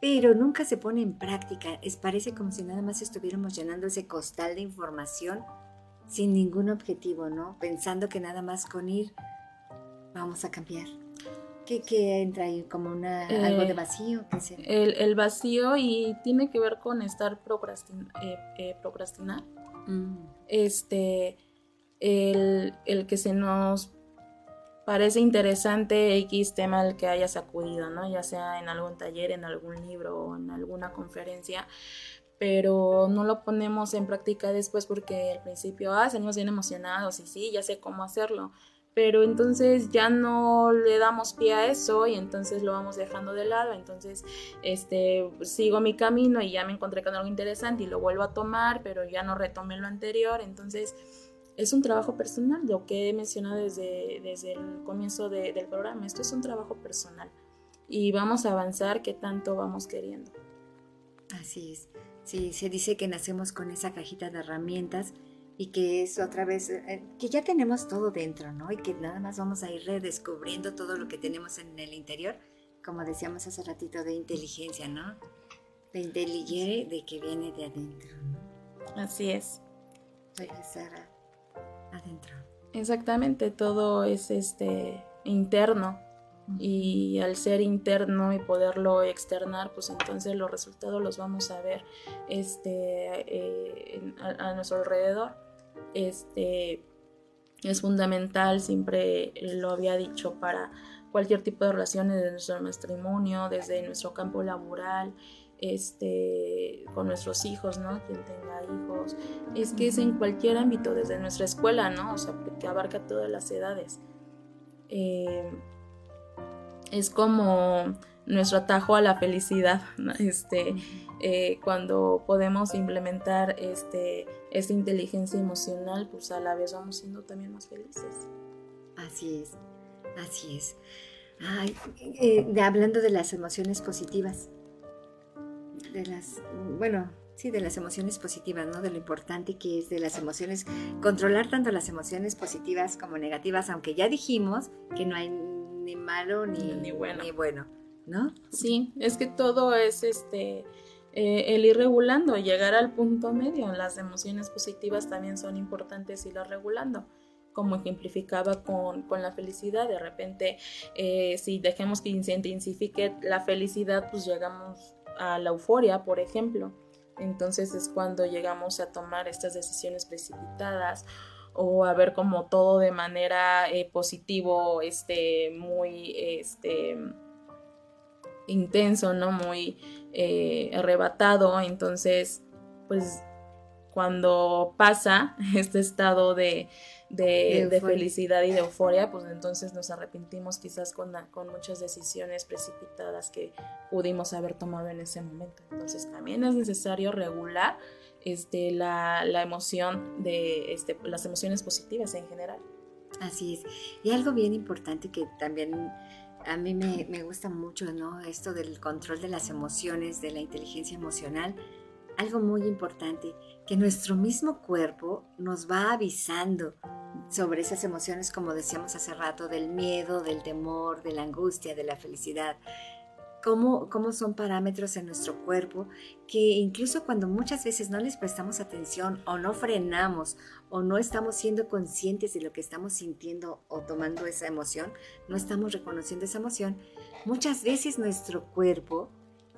pero nunca se pone en práctica. Es, parece como si nada más estuviéramos llenando ese costal de información sin ningún objetivo, ¿no? Pensando que nada más con ir vamos a cambiar. ¿Qué, entra ahí? ¿Como una, algo de eh, vacío? El, el, vacío y tiene que ver con estar eh, eh, procrastinar. Mm. Este el, que se nos parece interesante X tema al que hayas acudido, ¿no? Ya sea en algún taller, en algún libro o en alguna conferencia, pero no lo ponemos en práctica después porque al principio, ah, salimos bien emocionados y sí, ya sé cómo hacerlo, pero entonces ya no le damos pie a eso y entonces lo vamos dejando de lado, entonces este sigo mi camino y ya me encontré con algo interesante y lo vuelvo a tomar, pero ya no retomé lo anterior, entonces es un trabajo personal, lo que he mencionado desde, desde el comienzo del programa. Esto es un trabajo personal y vamos a avanzar que tanto vamos queriendo. Así es. Sí, se dice que nacemos con esa cajita de herramientas y que es otra vez, eh, que ya tenemos todo dentro, ¿no? Y que nada más vamos a ir redescubriendo todo lo que tenemos en el interior, como decíamos hace ratito, de inteligencia, ¿no? De inteligencia de que viene de adentro. Así es. Regresar adentro. Exactamente, todo es este interno y al ser interno y poderlo externar, pues entonces los resultados los vamos a ver este, eh, a, nuestro alrededor. Este, es fundamental, siempre lo había dicho, para cualquier tipo de relaciones desde nuestro matrimonio, desde nuestro campo laboral, este, con nuestros hijos, ¿no? Quien tenga hijos, es que es en cualquier ámbito, desde nuestra escuela, ¿no? O sea, que abarca todas las edades. Eh, es como nuestro atajo a la felicidad, este, eh, cuando podemos implementar este, esta inteligencia emocional, pues a la vez vamos siendo también más felices. Así es, así es. Ay, eh, hablando de las emociones positivas, de las, bueno, sí, de las emociones positivas, ¿no? De lo importante que es de las emociones, controlar tanto las emociones positivas como negativas, aunque ya dijimos que no hay ni malo ni, ni, bueno. ni bueno, ¿no? Sí, es que todo es este... Eh, el ir regulando, llegar al punto medio. Las emociones positivas también son importantes irlas regulando como ejemplificaba con, con, la felicidad. De repente, eh, si dejemos que se intensifique la felicidad, pues llegamos a la euforia, por ejemplo. Entonces es cuando llegamos a tomar estas decisiones precipitadas o a ver como todo de manera eh, positivo, este, muy este, intenso, ¿no? Muy eh, arrebatado. Entonces, pues cuando pasa este estado de, de, felicidad y de euforia, pues entonces nos arrepentimos quizás con, con muchas decisiones precipitadas que pudimos haber tomado en ese momento. Entonces también es necesario regular este, la, la emoción de este, las emociones positivas en general. Así es. Y algo bien importante que también a mí me, me, gusta mucho, ¿no? Esto del control de las emociones, de la inteligencia emocional. Algo muy importante, que nuestro mismo cuerpo nos va avisando sobre esas emociones, como decíamos hace rato, del miedo, del temor, de la angustia, de la felicidad. Cómo, cómo, son parámetros en nuestro cuerpo que incluso cuando muchas veces no les prestamos atención o no frenamos o no estamos siendo conscientes de lo que estamos sintiendo o tomando esa emoción, no estamos reconociendo esa emoción, muchas veces nuestro cuerpo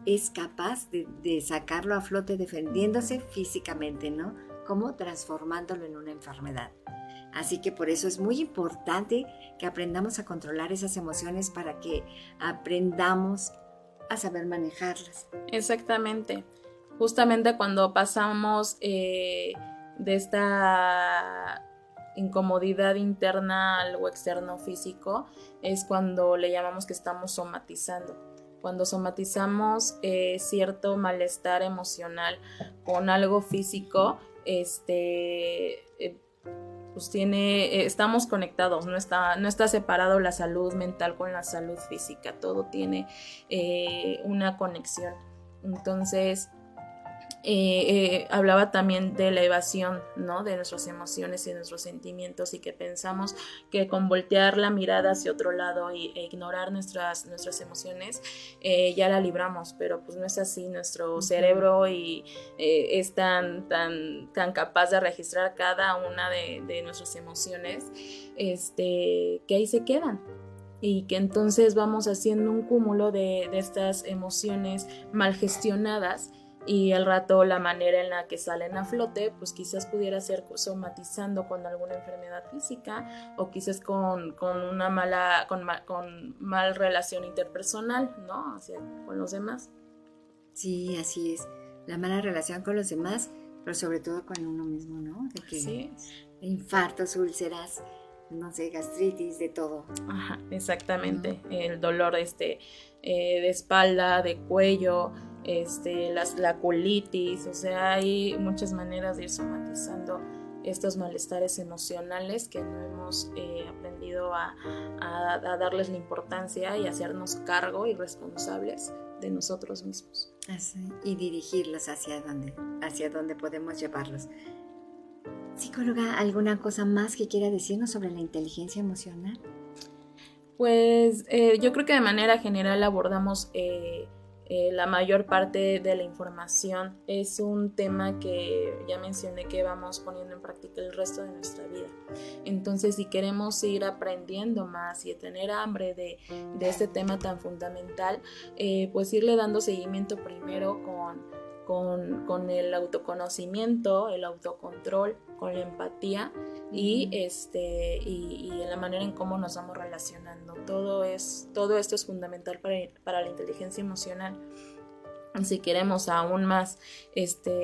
es capaz de, sacarlo a flote defendiéndose físicamente, ¿no? Como transformándolo en una enfermedad. Así que por eso es muy importante que aprendamos a controlar esas emociones para que aprendamos a saber manejarlas. Exactamente. Justamente cuando pasamos eh, de esta incomodidad interna al algo externo físico, es cuando le llamamos que estamos somatizando. Cuando somatizamos eh, cierto malestar emocional con algo físico, este, eh, pues tiene, eh, estamos conectados, no está, no está separado la salud mental con la salud física, todo tiene una conexión. Entonces, eh, eh, hablaba también de la evasión, ¿no? De nuestras emociones y nuestros sentimientos y que pensamos que con voltear la mirada hacia otro lado e, ignorar nuestras, nuestras emociones eh, ya la libramos, pero pues no es así, nuestro cerebro y, es tan, tan, tan capaz de registrar cada una de, nuestras emociones este, que ahí se quedan. Y que entonces vamos haciendo un cúmulo de, de estas emociones mal gestionadas y al rato la manera en la que salen a flote, pues quizás pudiera ser somatizando con alguna enfermedad física o quizás con, una mala, con, con, mal relación interpersonal, ¿no? con los demás. Sí, así es. La mala relación con los demás, pero sobre todo con uno mismo, ¿no? De que sí. infartos, úlceras, no sé, gastritis, de todo. Ajá, exactamente. El dolor este, eh, de espalda, de cuello, este, las, la colitis, o sea, hay muchas maneras de ir somatizando estos malestares emocionales que no hemos eh, aprendido a, darles la importancia y hacernos cargo y responsables de nosotros mismos. y dirigirlos hacia donde, hacia donde podemos llevarlos. Psicóloga, ¿alguna cosa más que quiera decirnos sobre la inteligencia emocional? Pues eh, yo creo que de manera general abordamos eh, eh, la mayor parte de la información. Es un tema que ya mencioné que vamos poniendo en práctica el resto de nuestra vida. Entonces, si queremos ir aprendiendo más y tener hambre de, este tema tan fundamental, eh, pues irle dando seguimiento primero con, con, con el autoconocimiento, el autocontrol, con la empatía y, este, y, en la manera en cómo nos vamos relacionando. Todo, es, todo esto es fundamental para, para la inteligencia emocional. Si queremos aún más este,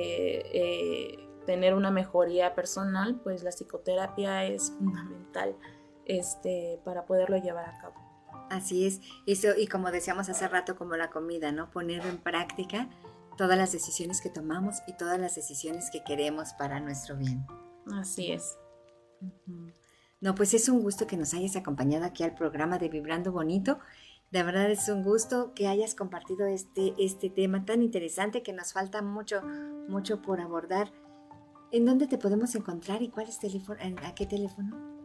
eh, tener una mejoría personal, pues la psicoterapia es fundamental este, para poderlo llevar a cabo. Así es, y, y como decíamos hace rato, como la comida, ¿no? Poner en práctica todas las decisiones que tomamos y todas las decisiones que queremos para nuestro bien. Así es. No, pues es un gusto que nos hayas acompañado aquí al programa de Vibrando Bonito. De verdad es un gusto que hayas compartido este, este tema tan interesante que nos falta mucho, mucho por abordar. ¿En dónde te podemos encontrar y cuál es teléfono, a qué teléfono?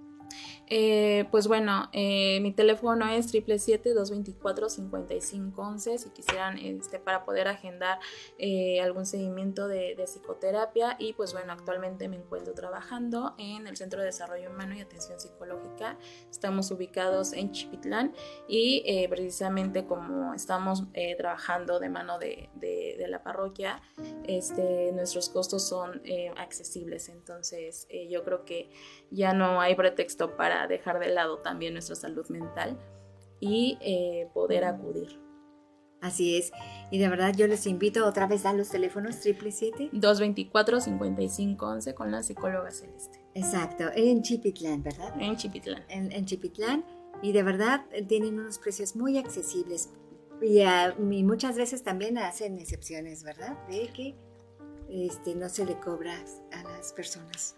Eh, pues bueno, eh, mi teléfono es 777-224-5511 si quisieran este, para poder agendar eh, algún seguimiento de, psicoterapia y pues bueno, actualmente me encuentro trabajando en el Centro de Desarrollo Humano y Atención Psicológica. Estamos ubicados en Chipitlán y precisamente como estamos trabajando de mano de, de, la parroquia, este, nuestros costos son accesibles. Entonces yo creo que ya no hay pretexto para dejar de lado también nuestra salud mental y eh, poder acudir. Así es. Y de verdad yo les invito otra vez a los teléfonos 777 224-5511 con la psicóloga Celeste. Exacto, en Chipitlán, ¿verdad? En Chipitlán. En, Chipitlán. Y de verdad tienen unos precios muy accesibles. Y, y, muchas veces también hacen excepciones, ¿verdad? De que este, no se le cobra a las personas.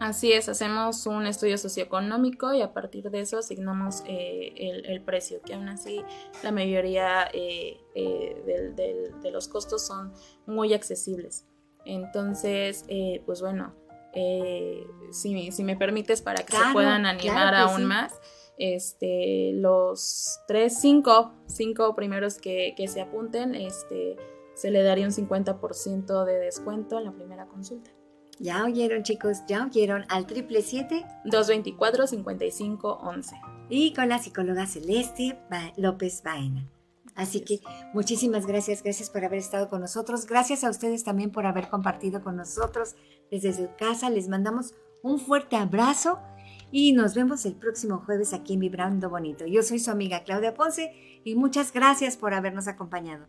Así es, hacemos un estudio socioeconómico y a partir de eso asignamos eh, el, precio, que aún así la mayoría eh, eh, de los costos son muy accesibles. Entonces, pues bueno, si, si, me permites para que se puedan animar aún más, este, los tres, cinco, cinco primeros que, que se apunten, este, se le daría un 50% de descuento en la primera consulta. Ya oyeron chicos, ya oyeron al triple 224 55 11 y con la psicóloga Celeste López Baena. Así que muchísimas gracias, gracias por haber estado con nosotros, gracias a ustedes también por haber compartido con nosotros desde su casa. Les mandamos un fuerte abrazo y nos vemos el próximo jueves aquí en Vibrando Bonito. Yo soy su amiga Claudia Ponce y muchas gracias por habernos acompañado.